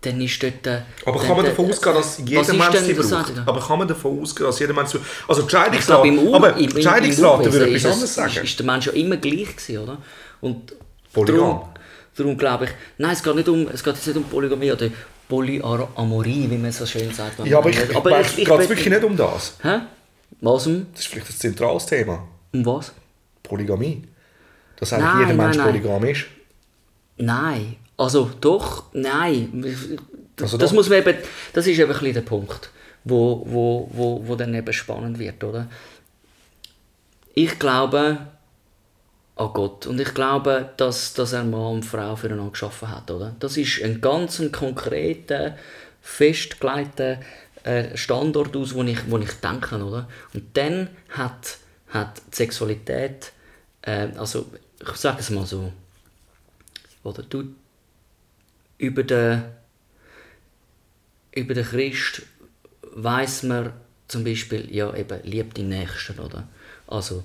[SPEAKER 4] dann ist dort... äh,
[SPEAKER 3] aber kann man davon ausgehen, dass jeder Mensch sie braucht? Aber kann man davon ausgehen, dass jeder Mensch Also Scheidungsrate...
[SPEAKER 4] im, Ur
[SPEAKER 3] aber
[SPEAKER 4] im, im,
[SPEAKER 3] die Scheidungsrate
[SPEAKER 4] im
[SPEAKER 3] würde etwas anderes sagen.
[SPEAKER 4] ist, ist der Mensch ja immer gleich gewesen, oder? Und
[SPEAKER 3] Polygam.
[SPEAKER 4] Darum, darum glaube ich... Nein, es geht, nicht um, es geht jetzt nicht um Polygamie oder Polyamorie, wie man so schön sagt.
[SPEAKER 3] Ja, aber ich, ich, aber ich, geht es
[SPEAKER 4] bin-
[SPEAKER 3] wirklich nicht um das.
[SPEAKER 4] Hä? Was um?
[SPEAKER 3] Das ist vielleicht ein zentrales Thema.
[SPEAKER 4] Um was?
[SPEAKER 3] Polygamie. Dass eigentlich
[SPEAKER 4] Nein,
[SPEAKER 3] jeder Mensch
[SPEAKER 4] nein, nein.
[SPEAKER 3] polygam ist.
[SPEAKER 4] Nein. Also doch, nein. Das,
[SPEAKER 3] Also
[SPEAKER 4] das muss man eben, das ist eben ein bisschen der Punkt, wo, wo, wo, wo dann eben spannend wird, oder? Ich glaube an Gott und ich glaube, dass, dass er Mann und Frau füreinander geschaffen hat, oder? Das ist ein ganz konkreter, festgelegter äh, Standort aus, wo ich, ich denke, oder? Und dann hat, hat die Sexualität, äh, also ich sage es mal so, oder du über den über den Christ weiß man zum Beispiel ja eben liebt den Nächsten oder also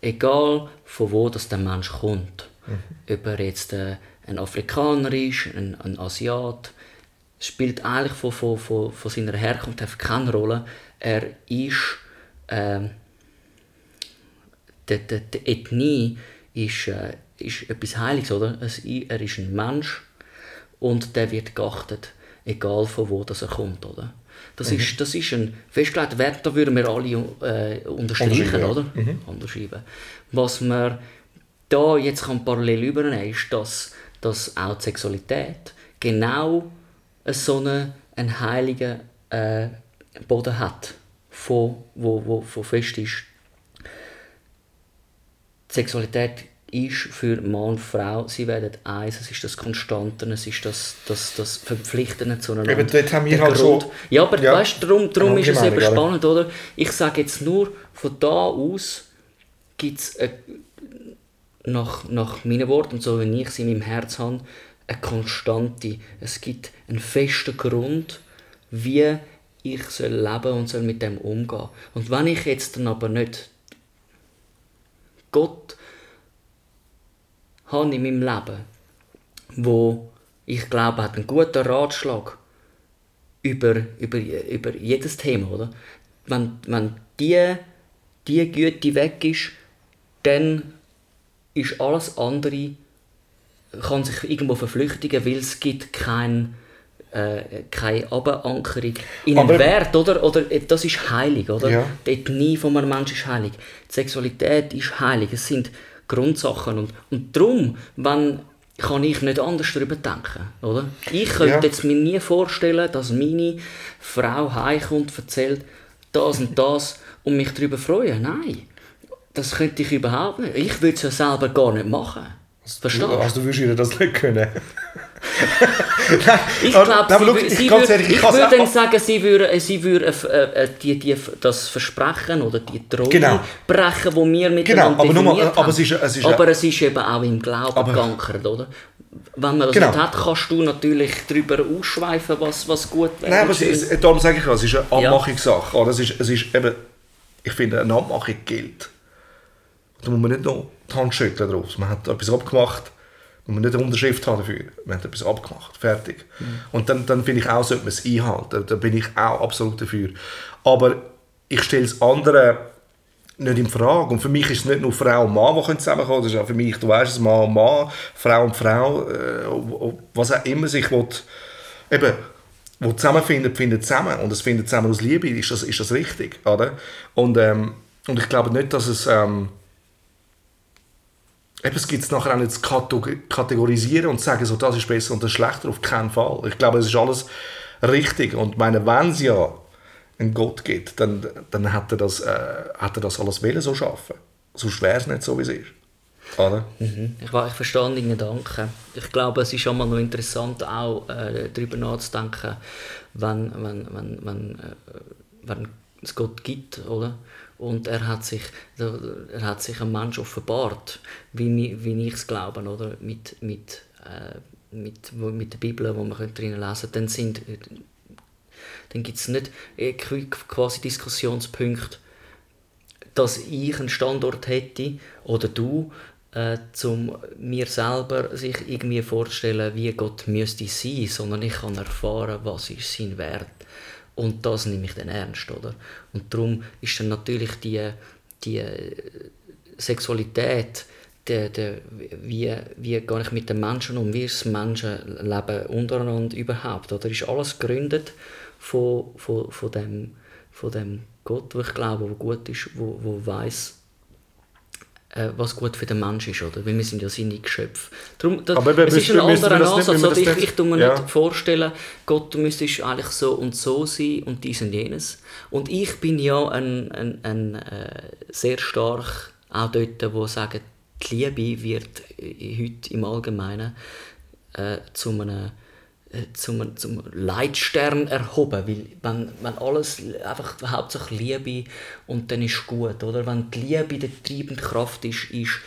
[SPEAKER 4] egal von wo das der Mensch kommt ob er jetzt äh, ein Afrikaner ist ein, ein Asiat spielt eigentlich von, von, von, von seiner Herkunft keine Rolle er ist ähm, die, die, die Ethnie ist, äh, ist etwas Heiliges, oder? Er ist ein Mensch und der wird geachtet, egal von wo das er kommt, oder? Das, ist, das ist ein festgelegter Wert, da würden wir alle äh, unterstreichen, oder? Unterschreiben. Was man da jetzt kann parallel übernehmen ist, dass, dass auch die Sexualität genau so einen, einen heiligen äh, Boden hat, von, wo, wo, wo fest ist, Sexualität ist für Mann und Frau, sie werden eins, es ist das Konstante, es ist das, das, das Verpflichtende zueinander.
[SPEAKER 3] Eben, dort haben wir
[SPEAKER 4] Der
[SPEAKER 3] halt
[SPEAKER 4] Grund.
[SPEAKER 3] schon-
[SPEAKER 4] Ja, aber
[SPEAKER 3] Ja.
[SPEAKER 4] weißt darum, darum ist es
[SPEAKER 3] andere
[SPEAKER 4] eben spannend, oder? Ich sage jetzt nur, von da aus gibt es nach, nach meinen Worten so wie ich sie in meinem Herz habe, eine Konstante. Es gibt einen festen Grund, wie ich soll leben und soll mit dem umgehen. Und wenn ich jetzt dann aber nicht Gott habe in meinem Leben, wo ich glaube, hat einen guten Ratschlag über, über, über jedes Thema, oder? Wenn, wenn die, die Güte weg ist, dann ist alles andere kann sich irgendwo verflüchtigen, weil es gibt kein, äh, keine Aberankerung in einen
[SPEAKER 3] Aber-
[SPEAKER 4] Wert, oder? oder? äh, Das ist heilig, oder?
[SPEAKER 3] Ja.
[SPEAKER 4] Die Ethnie von einem Menschen ist heilig. Die Sexualität ist heilig. Es sind Grundsachen. Und, und darum, wenn, kann ich nicht anders darüber denken, oder? Ich könnte
[SPEAKER 3] Ja.
[SPEAKER 4] jetzt mir nie vorstellen, dass meine Frau heimkommt und erzählt das und das und mich darüber freuen. Nein, das könnte ich überhaupt nicht. Ich würde es ja selber gar nicht machen. Verstehst du?
[SPEAKER 3] Also du würdest ihr das nicht können.
[SPEAKER 4] Ich
[SPEAKER 3] Aber-
[SPEAKER 4] glaube,
[SPEAKER 3] aber
[SPEAKER 4] sie,
[SPEAKER 3] ich-
[SPEAKER 4] sie
[SPEAKER 3] ich
[SPEAKER 4] ich würde dann sagen, sie würde, sie würde äh, äh, die, die, das Versprechen oder die Treue
[SPEAKER 3] Genau.
[SPEAKER 4] brechen, die wir miteinander
[SPEAKER 3] Genau, aber nur aber
[SPEAKER 4] haben.
[SPEAKER 3] es ist- es ist-
[SPEAKER 4] aber es ist eben auch im Glauben
[SPEAKER 3] Aber-
[SPEAKER 4] geankert, oder? Wenn man das
[SPEAKER 3] Genau.
[SPEAKER 4] nicht hat, kannst du natürlich darüber ausschweifen, was, was gut wäre.
[SPEAKER 3] Nein, aber es ist, darum sage ich auch, es ist eine
[SPEAKER 4] Ja.
[SPEAKER 3] Abmachungssache. Oder? Es, ist, es ist eben, ich finde, eine Abmachung gilt. Da muss man nicht noch die Hand schütteln drauf. Man hat etwas abgemacht, muss man nicht eine Unterschrift haben dafür. Man hat etwas abgemacht, fertig. Und dann, dann finde ich auch, sollte man es einhalten. Da bin ich auch absolut dafür. Aber ich stelle das andere nicht in Frage. Und für mich ist es nicht nur Frau und Mann, die können zusammenkommen Das ist auch für mich, du weißt es, Mann und Mann, Frau und Frau, äh, was auch immer sich will, eben, wo zusammenfindet, findet zusammen. Und es findet zusammen aus Liebe, ist das, ist das richtig. Oder? Und, ähm, und ich glaube nicht, dass es... Ähm, Eben, es gibt es nachher auch nicht zu kategor- kategorisieren und zu sagen, so, das ist besser und das ist schlechter, auf keinen Fall. Ich glaube, es ist alles richtig. Und meine, wenn es ja einen Gott gibt, dann, dann hat, er das, äh, hat er das alles wollen so schaffen. Sonst wäre es nicht so, wie es ist. Oder?
[SPEAKER 4] Mhm. Ich, ich verstehe deinen Gedanken. Ich glaube, es ist schon mal noch interessant, auch äh, darüber nachzudenken, wenn, wenn, wenn, wenn, äh, wenn es Gott gibt, oder? Und er hat sich, er hat sich ein Mensch offenbart, wie, wie ich es glaube, oder? Mit, mit, äh, mit, mit der Bibel, wo man könnte drin lesen dann sind äh, dann gibt es nicht äh, qu- quasi Diskussionspunkte, dass ich einen Standort hätte oder du, äh, zum mir selber sich irgendwie vorstellen, wie Gott müsste sein, sondern ich kann erfahren, was ist sein Wert und das nehme ich dann ernst, oder? Und darum ist dann natürlich die, die Sexualität, der, der, wie, wie gehe ich mit den Menschen um, wie ist das Menschenleben untereinander überhaupt, oder ist alles gegründet von, von, von, dem, von dem Gott, wo ich glaube, wo gut ist, wo, wo weiß, was gut für den Mensch ist, oder? Weil wir sind ja seine Geschöpfe. Darum, das,
[SPEAKER 3] Aber
[SPEAKER 4] es ist ein anderer
[SPEAKER 3] nicht-
[SPEAKER 4] Ansatz.
[SPEAKER 3] müssen wir
[SPEAKER 4] Oder ich,
[SPEAKER 3] nicht-
[SPEAKER 4] ich tue mir
[SPEAKER 3] Ja.
[SPEAKER 4] nicht vorstellen, Gott, du müsstest eigentlich so und so sein und dies und jenes. Und ich bin ja ein, ein, ein äh, sehr stark auch dort, wo sagen, die Liebe wird äh, heute im Allgemeinen äh, zu einem äh, zum, zum Leitstern erhoben, weil wenn, wenn alles einfach hauptsächlich Liebe und dann ist gut, oder? Wenn die Liebe die treibende Kraft ist, ist,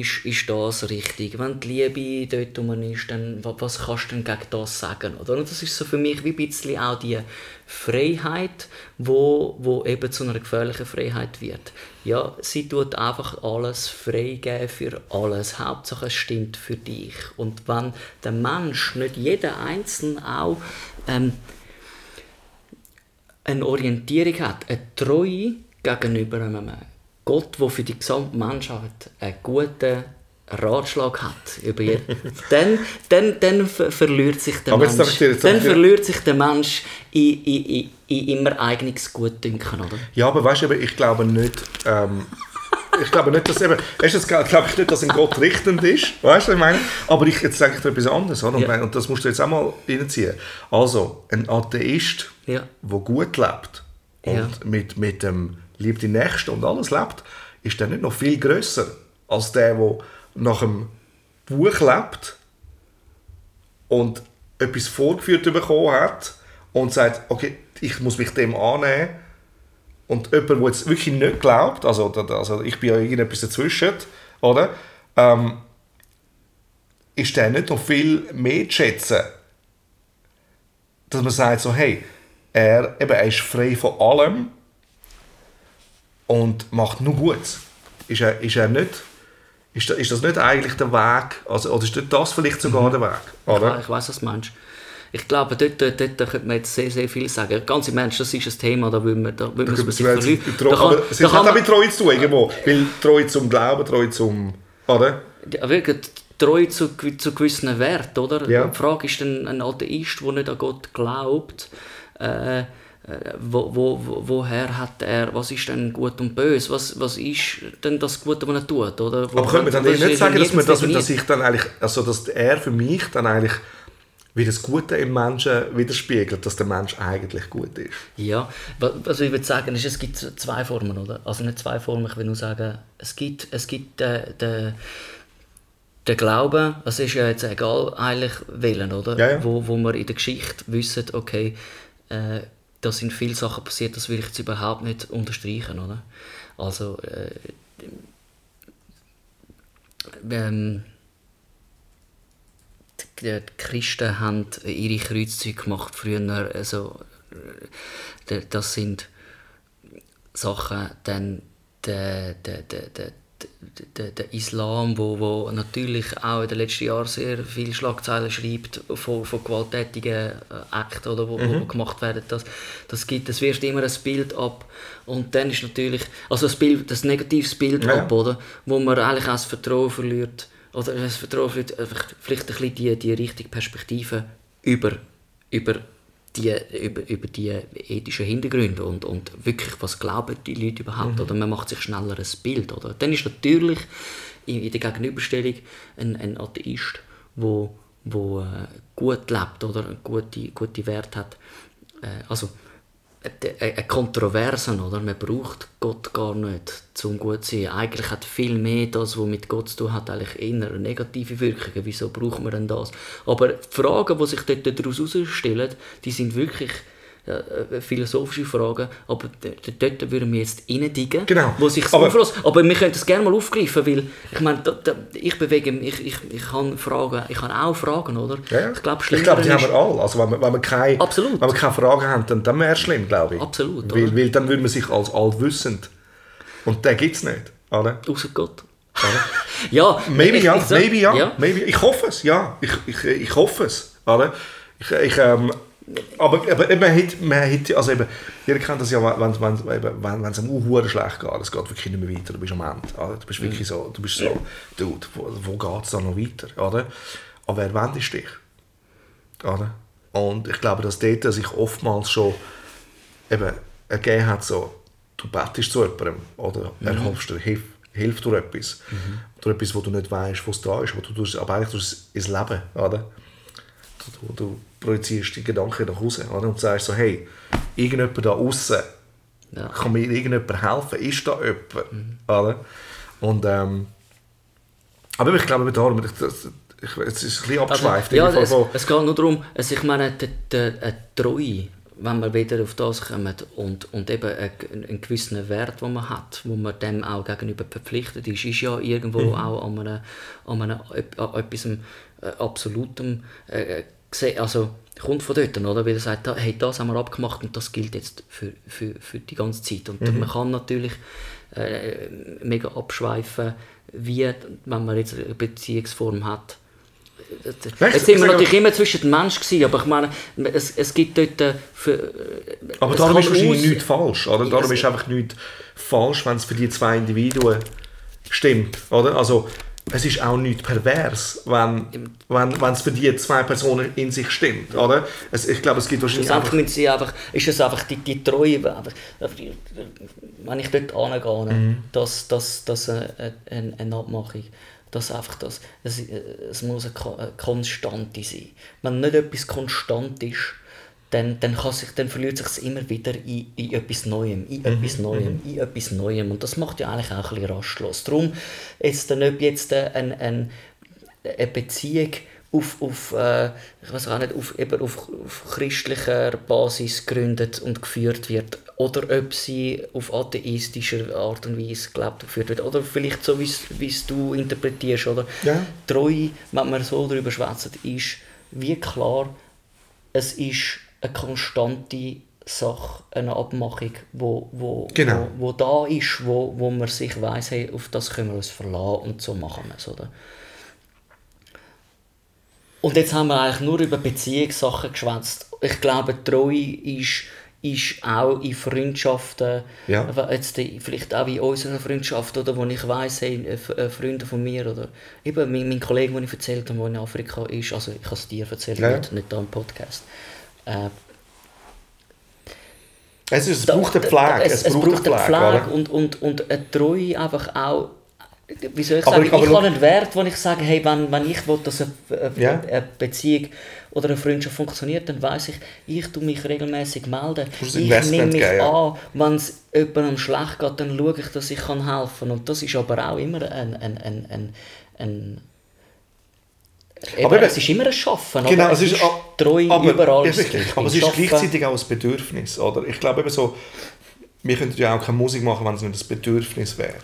[SPEAKER 4] ist, ist das richtig. Wenn die Liebe dort rum ist, dann wa- was kannst du denn gegen das sagen, oder? Und das ist so für mich wie ein bisschen auch die Freiheit, wo, wo eben zu einer gefährlichen Freiheit wird. Ja, sie tut einfach alles freigeben für alles. Hauptsache es stimmt für dich. Und wenn der Mensch, nicht jeder Einzelne auch ähm, eine Orientierung hat, eine Treue gegenüber einem Gott, der für die gesamte Menschheit einen guten Ratschlag hat, über je- dann, dann, dann ver verliert sich der
[SPEAKER 3] Aber
[SPEAKER 4] Mensch.
[SPEAKER 3] dir-
[SPEAKER 4] dann verliert sich der Mensch in, in, in, in immer eigenes Gutdünken, oder?
[SPEAKER 3] Ja, aber weißt du, ich glaube nicht, ähm, ich glaube nicht, dass eben, erstens glaube ich nicht, dass ein Gott richtend ist, weißt du, ich meine? Aber ich, jetzt sage ich dir etwas anderes, oder? Und,
[SPEAKER 4] Ja.
[SPEAKER 3] und das musst du jetzt auch mal reinziehen. Also, ein Atheist,
[SPEAKER 4] Ja.
[SPEAKER 3] der gut lebt und
[SPEAKER 4] Ja.
[SPEAKER 3] mit, mit dem Lieb die Nächsten und alles lebt, ist dann nicht noch viel grösser als der, der nach dem Buch lebt und etwas vorgeführt bekommen hat und sagt, okay, ich muss mich dem annehmen. Und jemand, der jetzt wirklich nicht glaubt, also, also ich bin ja irgendetwas dazwischen, oder? Ähm, ist der nicht noch viel mehr zu schätzen, dass man sagt so, hey, er, eben, er ist frei von allem und macht nur Gutes. Ist er, ist er nicht, ist, das, ist das nicht eigentlich der Weg, also, oder ist das vielleicht sogar der Weg? Oder?
[SPEAKER 4] Ja, ich weiß was du meinst. Ich glaube, dort, dort, dort könnte man jetzt sehr, sehr viel sagen. Ganz im Ernst, das ist ein Thema, da will man, da will man sich verlieren.
[SPEAKER 3] Da aber es hat auch mit Treue zu tun, irgendwo. Weil Treue zum Glauben, Treue zum... Oder?
[SPEAKER 4] Ja, wirklich, Treue zu, zu gewissen Werten, oder?
[SPEAKER 3] Ja.
[SPEAKER 4] Die Frage ist dann, ein Atheist, der nicht an Gott glaubt, äh, wo, wo, wo, woher hat er, was ist denn gut und böse, was, was ist denn das Gute, was er tut, oder? Wo,
[SPEAKER 3] aber könnte man dann nicht sagen, dass, man, dass, dass ich dann eigentlich, also dass er für mich dann eigentlich wie das Gute im Menschen widerspiegelt, dass der Mensch eigentlich gut ist.
[SPEAKER 4] Ja, was ich würde sagen, ist, es gibt zwei Formen, oder? Also nicht zwei Formen, ich will nur sagen, es gibt, es gibt den, den, den Glauben, es ist ja jetzt egal eigentlich wählen, oder?
[SPEAKER 3] Ja, ja.
[SPEAKER 4] Wo, wo wir in der Geschichte wissen, okay, äh, da sind viele Sachen passiert, das will ich jetzt überhaupt nicht unterstreichen, oder? Also, äh, ähm, die Christen haben ihre Kreuzzüge gemacht früher, also das sind Sachen, dann der, der, der, der, der, der Islam, wo, wo natürlich auch in den letzten Jahren sehr viele Schlagzeilen schreibt von, von gewalttätigen Akten, oder, wo, mhm. wo gemacht werden, das, das gibt, es wirft immer ein Bild ab und dann ist natürlich, also das, Bild, das negatives Bild ja. ab, oder, wo man eigentlich auch das Vertrauen verliert oder das Vertrauen vielleicht, vielleicht ein bisschen die, die richtige Perspektive über, über, die, über, über die ethischen Hintergründe und, und wirklich, was glauben die Leute überhaupt, mhm. oder man macht sich schneller ein Bild. Oder? Dann ist natürlich in, in der Gegenüberstellung ein, ein Atheist, wo, wo äh, gut lebt oder gute, gute Werte hat. Äh, also, eine Kontroversen, oder? Man braucht Gott gar nicht, zum gut zu sein. Eigentlich hat viel mehr das, was mit Gott zu tun hat, eigentlich eher negative Wirkungen. Wieso braucht man denn das? Aber die Fragen, die sich dort daraus herausstellen, die sind wirklich äh, philosophische Fragen, aber dort würden wir jetzt reindigen,
[SPEAKER 3] genau.
[SPEAKER 4] wo sich aber, aber wir können das gerne mal aufgreifen, weil ich meine, da, da, ich bewege mich, ich, ich, ich kann Fragen, ich kann auch Fragen, oder?
[SPEAKER 3] Ja, ich glaube, ich glaub, die haben wir alle, also wenn wir, wenn wir, keine,
[SPEAKER 4] Absolut.
[SPEAKER 3] Wenn wir keine Fragen haben, dann, dann wäre es schlimm, glaube ich.
[SPEAKER 4] Absolut,
[SPEAKER 3] weil, weil dann würde man sich als altwissend, und den gibt es nicht, oder?
[SPEAKER 4] Außer Gott. ja,
[SPEAKER 3] maybe ich, ja, ich, maybe ja, ja, maybe. Ich hoffe es, ja, ich, ich, ich hoffe es, oder? Ich, ich ähm, aber, aber man hat, man hat, also eben, jeder kennt das ja, wenn, wenn, wenn, wenn es einem schlecht geht, es geht wirklich nicht mehr weiter, du bist am Ende. Oder? Du bist wirklich mhm. so, du bist so, dude, wo, wo geht es da noch weiter? Oder? Aber wer wendet dich? Oder? Und ich glaube, dass dort sich oftmals schon eben ergeben hat, so, du bettest zu jemandem oder mhm. erhoffst dir Hilfe, hilft dir etwas. Mhm. Durch etwas, wo du nicht weißt, was da ist, wo du aber eigentlich du es ins Leben. Oder? Du, du projizierst die Gedanken nach Hause oder? und sagst so, hey, irgendjemand da außen ja. kann mir irgendjemand helfen, ist da jemand? Mhm. Oder? Und, ähm, aber ich glaube, darum, ich, ich, es ist ein bisschen abgeschweift.
[SPEAKER 4] Also, ja, es, es, geht nur darum, also ich meine, die, die, die Treue, wenn wir wieder auf das kommen und, und eben einen, gewissen Wert, den man hat, wo man dem auch gegenüber verpflichtet ist, ist ja irgendwo mhm. auch an, einem, an, einem, an etwas äh, Absolutem äh, gesehen, also kommt von dort, oder? Weil er sagt, hey, das haben wir abgemacht und das gilt jetzt für, für, für die ganze Zeit. Und mhm. man kann natürlich äh, mega abschweifen, wie, wenn man jetzt eine Beziehungsform hat. Jetzt sind wir natürlich immer zwischen den Menschen gewesen, aber ich meine, es, es gibt dort äh, für, äh,
[SPEAKER 3] Aber darum ist wahrscheinlich nichts falsch, oder? Darum ist einfach nichts falsch, wenn es für die zwei Individuen stimmt, oder? Also es ist auch nicht pervers, wenn, wenn, wenn es für die zwei Personen in sich stimmt, oder? Es, ich glaube, es gibt wahrscheinlich
[SPEAKER 4] einfach... Sie einfach... Ist es einfach die, die Treue, wenn ich dort angehe, mhm. dass, dass, dass eine, eine, eine Abmachung, dass einfach das, es, es muss eine Konstante sein. Wenn nicht etwas konstant ist, dann, dann, kann sich, dann verliert sich es immer wieder in, in etwas Neuem, in
[SPEAKER 3] Mhm,
[SPEAKER 4] etwas Neuem, in etwas Neuem. Und das macht ja eigentlich auch ein bisschen rastlos. Darum, jetzt, dann, ob jetzt äh, ein, ein, eine Beziehung auf, auf, äh, ich weiß auch nicht, auf, eben auf, auf christlicher Basis gegründet und geführt wird oder ob sie auf atheistischer Art und Weise gelebt und geführt wird oder vielleicht so, wie es- wie es du interpretierst. Oder?
[SPEAKER 3] Ja.
[SPEAKER 4] Treue, wenn man so darüber schwätzt, ist wie klar, es ist eine konstante Sache, eine Abmachung, wo, wo,
[SPEAKER 3] Genau.
[SPEAKER 4] wo, wo da ist, wo, wo man sich weiss, hey, auf das können wir uns verlassen und so machen wir es. Oder? Und jetzt haben wir eigentlich nur über Beziehungssachen geschwätzt. Ich glaube, Treue ist, ist auch in Freundschaften,
[SPEAKER 3] Ja.
[SPEAKER 4] jetzt vielleicht auch in unserer Freundschaft, oder, wo ich weiss, hey, Freunde von mir, oder eben mein, mein Kollege, den ich erzählt habe, der in Afrika ist, also ich habe es dir erzählt,
[SPEAKER 3] Ja.
[SPEAKER 4] nicht, nicht da im Podcast. Äh,
[SPEAKER 3] Es, ist, es
[SPEAKER 4] da-
[SPEAKER 3] braucht eine Pflege.
[SPEAKER 4] Es, es braucht eine Pflege und, und, und eine Treue einfach auch. Wie soll ich
[SPEAKER 3] Aber
[SPEAKER 4] sagen?
[SPEAKER 3] ich- aber
[SPEAKER 4] ich habe einen Wert, wo ich sage, hey, wenn, wenn ich will, dass eine,
[SPEAKER 3] Ja.
[SPEAKER 4] eine Beziehung oder eine Freundschaft funktioniert, dann weiß ich, ich tue mich regelmäßig melden. Ich nehme mich
[SPEAKER 3] geben,
[SPEAKER 4] an, wenn es jemandem schlecht geht, dann schaue ich, dass ich kann helfen kann. Und das ist aber auch immer ein, ein, ein, ein, ein Eben,
[SPEAKER 3] Aber
[SPEAKER 4] es ist immer ein Schaffen,
[SPEAKER 3] Genau, es ist,
[SPEAKER 4] treu
[SPEAKER 3] aber,
[SPEAKER 4] überall.
[SPEAKER 3] ja, aber es ist
[SPEAKER 4] Schaffen.
[SPEAKER 3] gleichzeitig auch ein Bedürfnis. Oder? Ich glaube eben so, wir könnten ja auch keine Musik machen, wenn es nicht ein Bedürfnis wäre.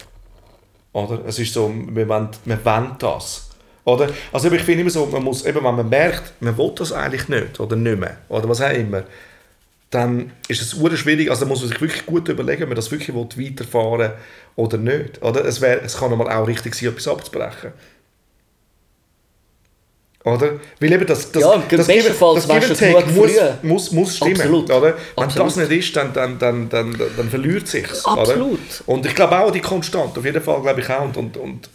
[SPEAKER 3] Oder? Es ist so, wir wollen, wir wollen das. Oder? Also ich finde immer so, man muss, eben, wenn man merkt, man will das eigentlich nicht oder nicht mehr, oder was auch immer, dann ist es ur schwierig, also muss man sich wirklich gut überlegen, ob man das wirklich will, weiterfahren oder nicht. Oder? Es, wär, es kann einmal auch richtig sein, etwas abzubrechen. Oder? Weil eben das, das,
[SPEAKER 4] Ja, im
[SPEAKER 3] das
[SPEAKER 4] bestenfalls
[SPEAKER 3] das Give and Take muss, muss, muss stimmen.
[SPEAKER 4] Absolut.
[SPEAKER 3] Oder? Wenn
[SPEAKER 4] Absolut.
[SPEAKER 3] das nicht ist, dann, dann, dann, dann, dann, verliert es sich.
[SPEAKER 4] Absolut.
[SPEAKER 3] Und ich glaube auch die Konstante, auf jeden Fall glaube ich auch. Und, und, und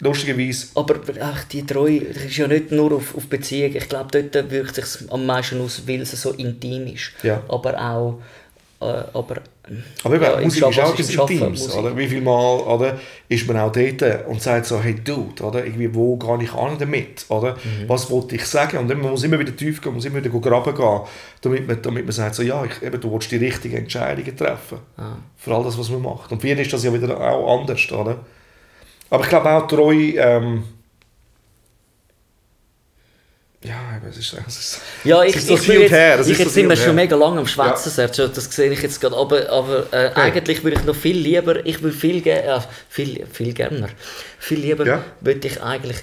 [SPEAKER 3] lustigerweise,
[SPEAKER 4] Aber ach, die Treue das ist ja nicht nur auf, auf Beziehung. Ich glaube, dort wirkt es sich am meisten aus, weil es so intim ist.
[SPEAKER 3] Ja.
[SPEAKER 4] Aber auch. Äh, aber,
[SPEAKER 3] aber eben,
[SPEAKER 4] ja,
[SPEAKER 3] Musik ist auch Intimes.
[SPEAKER 4] Musik.
[SPEAKER 3] Oder? Wie viel Mal oder, ist man auch dort und sagt so, hey Dude, oder? Irgendwie, wo gehe ich an damit? Oder?
[SPEAKER 4] Mhm.
[SPEAKER 3] Was wollte ich sagen? Und dann, man muss immer wieder tief gehen, man muss immer wieder graben gehen, damit man, damit man sagt, so, ja, ich, eben, du willst die richtigen Entscheidungen treffen.
[SPEAKER 4] Ah.
[SPEAKER 3] Für all das, was man macht. Und für jeden ist das ja wieder auch anders. Oder? Aber ich glaube auch, treu... Ähm, ja, eben, es ist, es ist,
[SPEAKER 4] ja,
[SPEAKER 3] es
[SPEAKER 4] ich,
[SPEAKER 3] ist so
[SPEAKER 4] ich,
[SPEAKER 3] und
[SPEAKER 4] jetzt,
[SPEAKER 3] her. es
[SPEAKER 4] ich
[SPEAKER 3] so
[SPEAKER 4] jetzt wir
[SPEAKER 3] und
[SPEAKER 4] schon
[SPEAKER 3] her.
[SPEAKER 4] mega lang am Schwätzen, Sergio, das sehe ich jetzt gerade. Aber, aber äh, eigentlich würde ich noch viel lieber, ich will viel, ge äh, viel, viel gerne, viel lieber
[SPEAKER 3] Ja.
[SPEAKER 4] würde ich eigentlich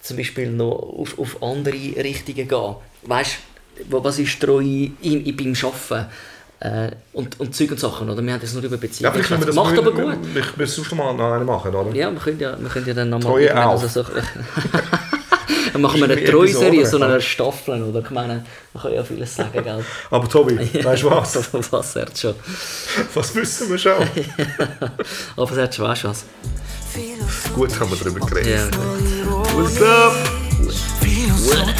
[SPEAKER 4] zum Beispiel noch auf, auf andere Richtungen gehen. Weißt du, was ist treu in, in, beim Arbeiten? Äh, und, und Zeug und Sachen, oder? Wir haben das nur über
[SPEAKER 3] Ja,
[SPEAKER 4] Beziehungen
[SPEAKER 3] wir das
[SPEAKER 4] Macht aber gut.
[SPEAKER 3] Wir, wir, wir sonst noch mal noch eine machen, oder?
[SPEAKER 4] Ja, wir können ja, wir können ja dann nochmal...
[SPEAKER 3] Treue auf.
[SPEAKER 4] also so, dann machen wir eine Treue-Serie,
[SPEAKER 3] Episode,
[SPEAKER 4] so eine
[SPEAKER 3] oder?
[SPEAKER 4] Staffel, oder? Ich meine, man kann ja vieles sagen, gell?
[SPEAKER 3] Aber Tobi, weißt du was?
[SPEAKER 4] was, Sergio?
[SPEAKER 3] Was wissen wir schon?
[SPEAKER 4] Aber Sergio, weißt du was?
[SPEAKER 3] Gut haben wir darüber geredet.
[SPEAKER 4] Ja,
[SPEAKER 3] What's up?
[SPEAKER 1] Philosophisch.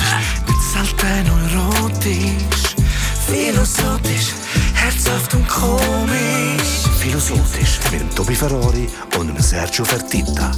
[SPEAKER 1] Philosophisch, herzhaft und komisch.
[SPEAKER 2] Philosophisch mit dem Tobi Ferrari und dem Sergio Fertitta.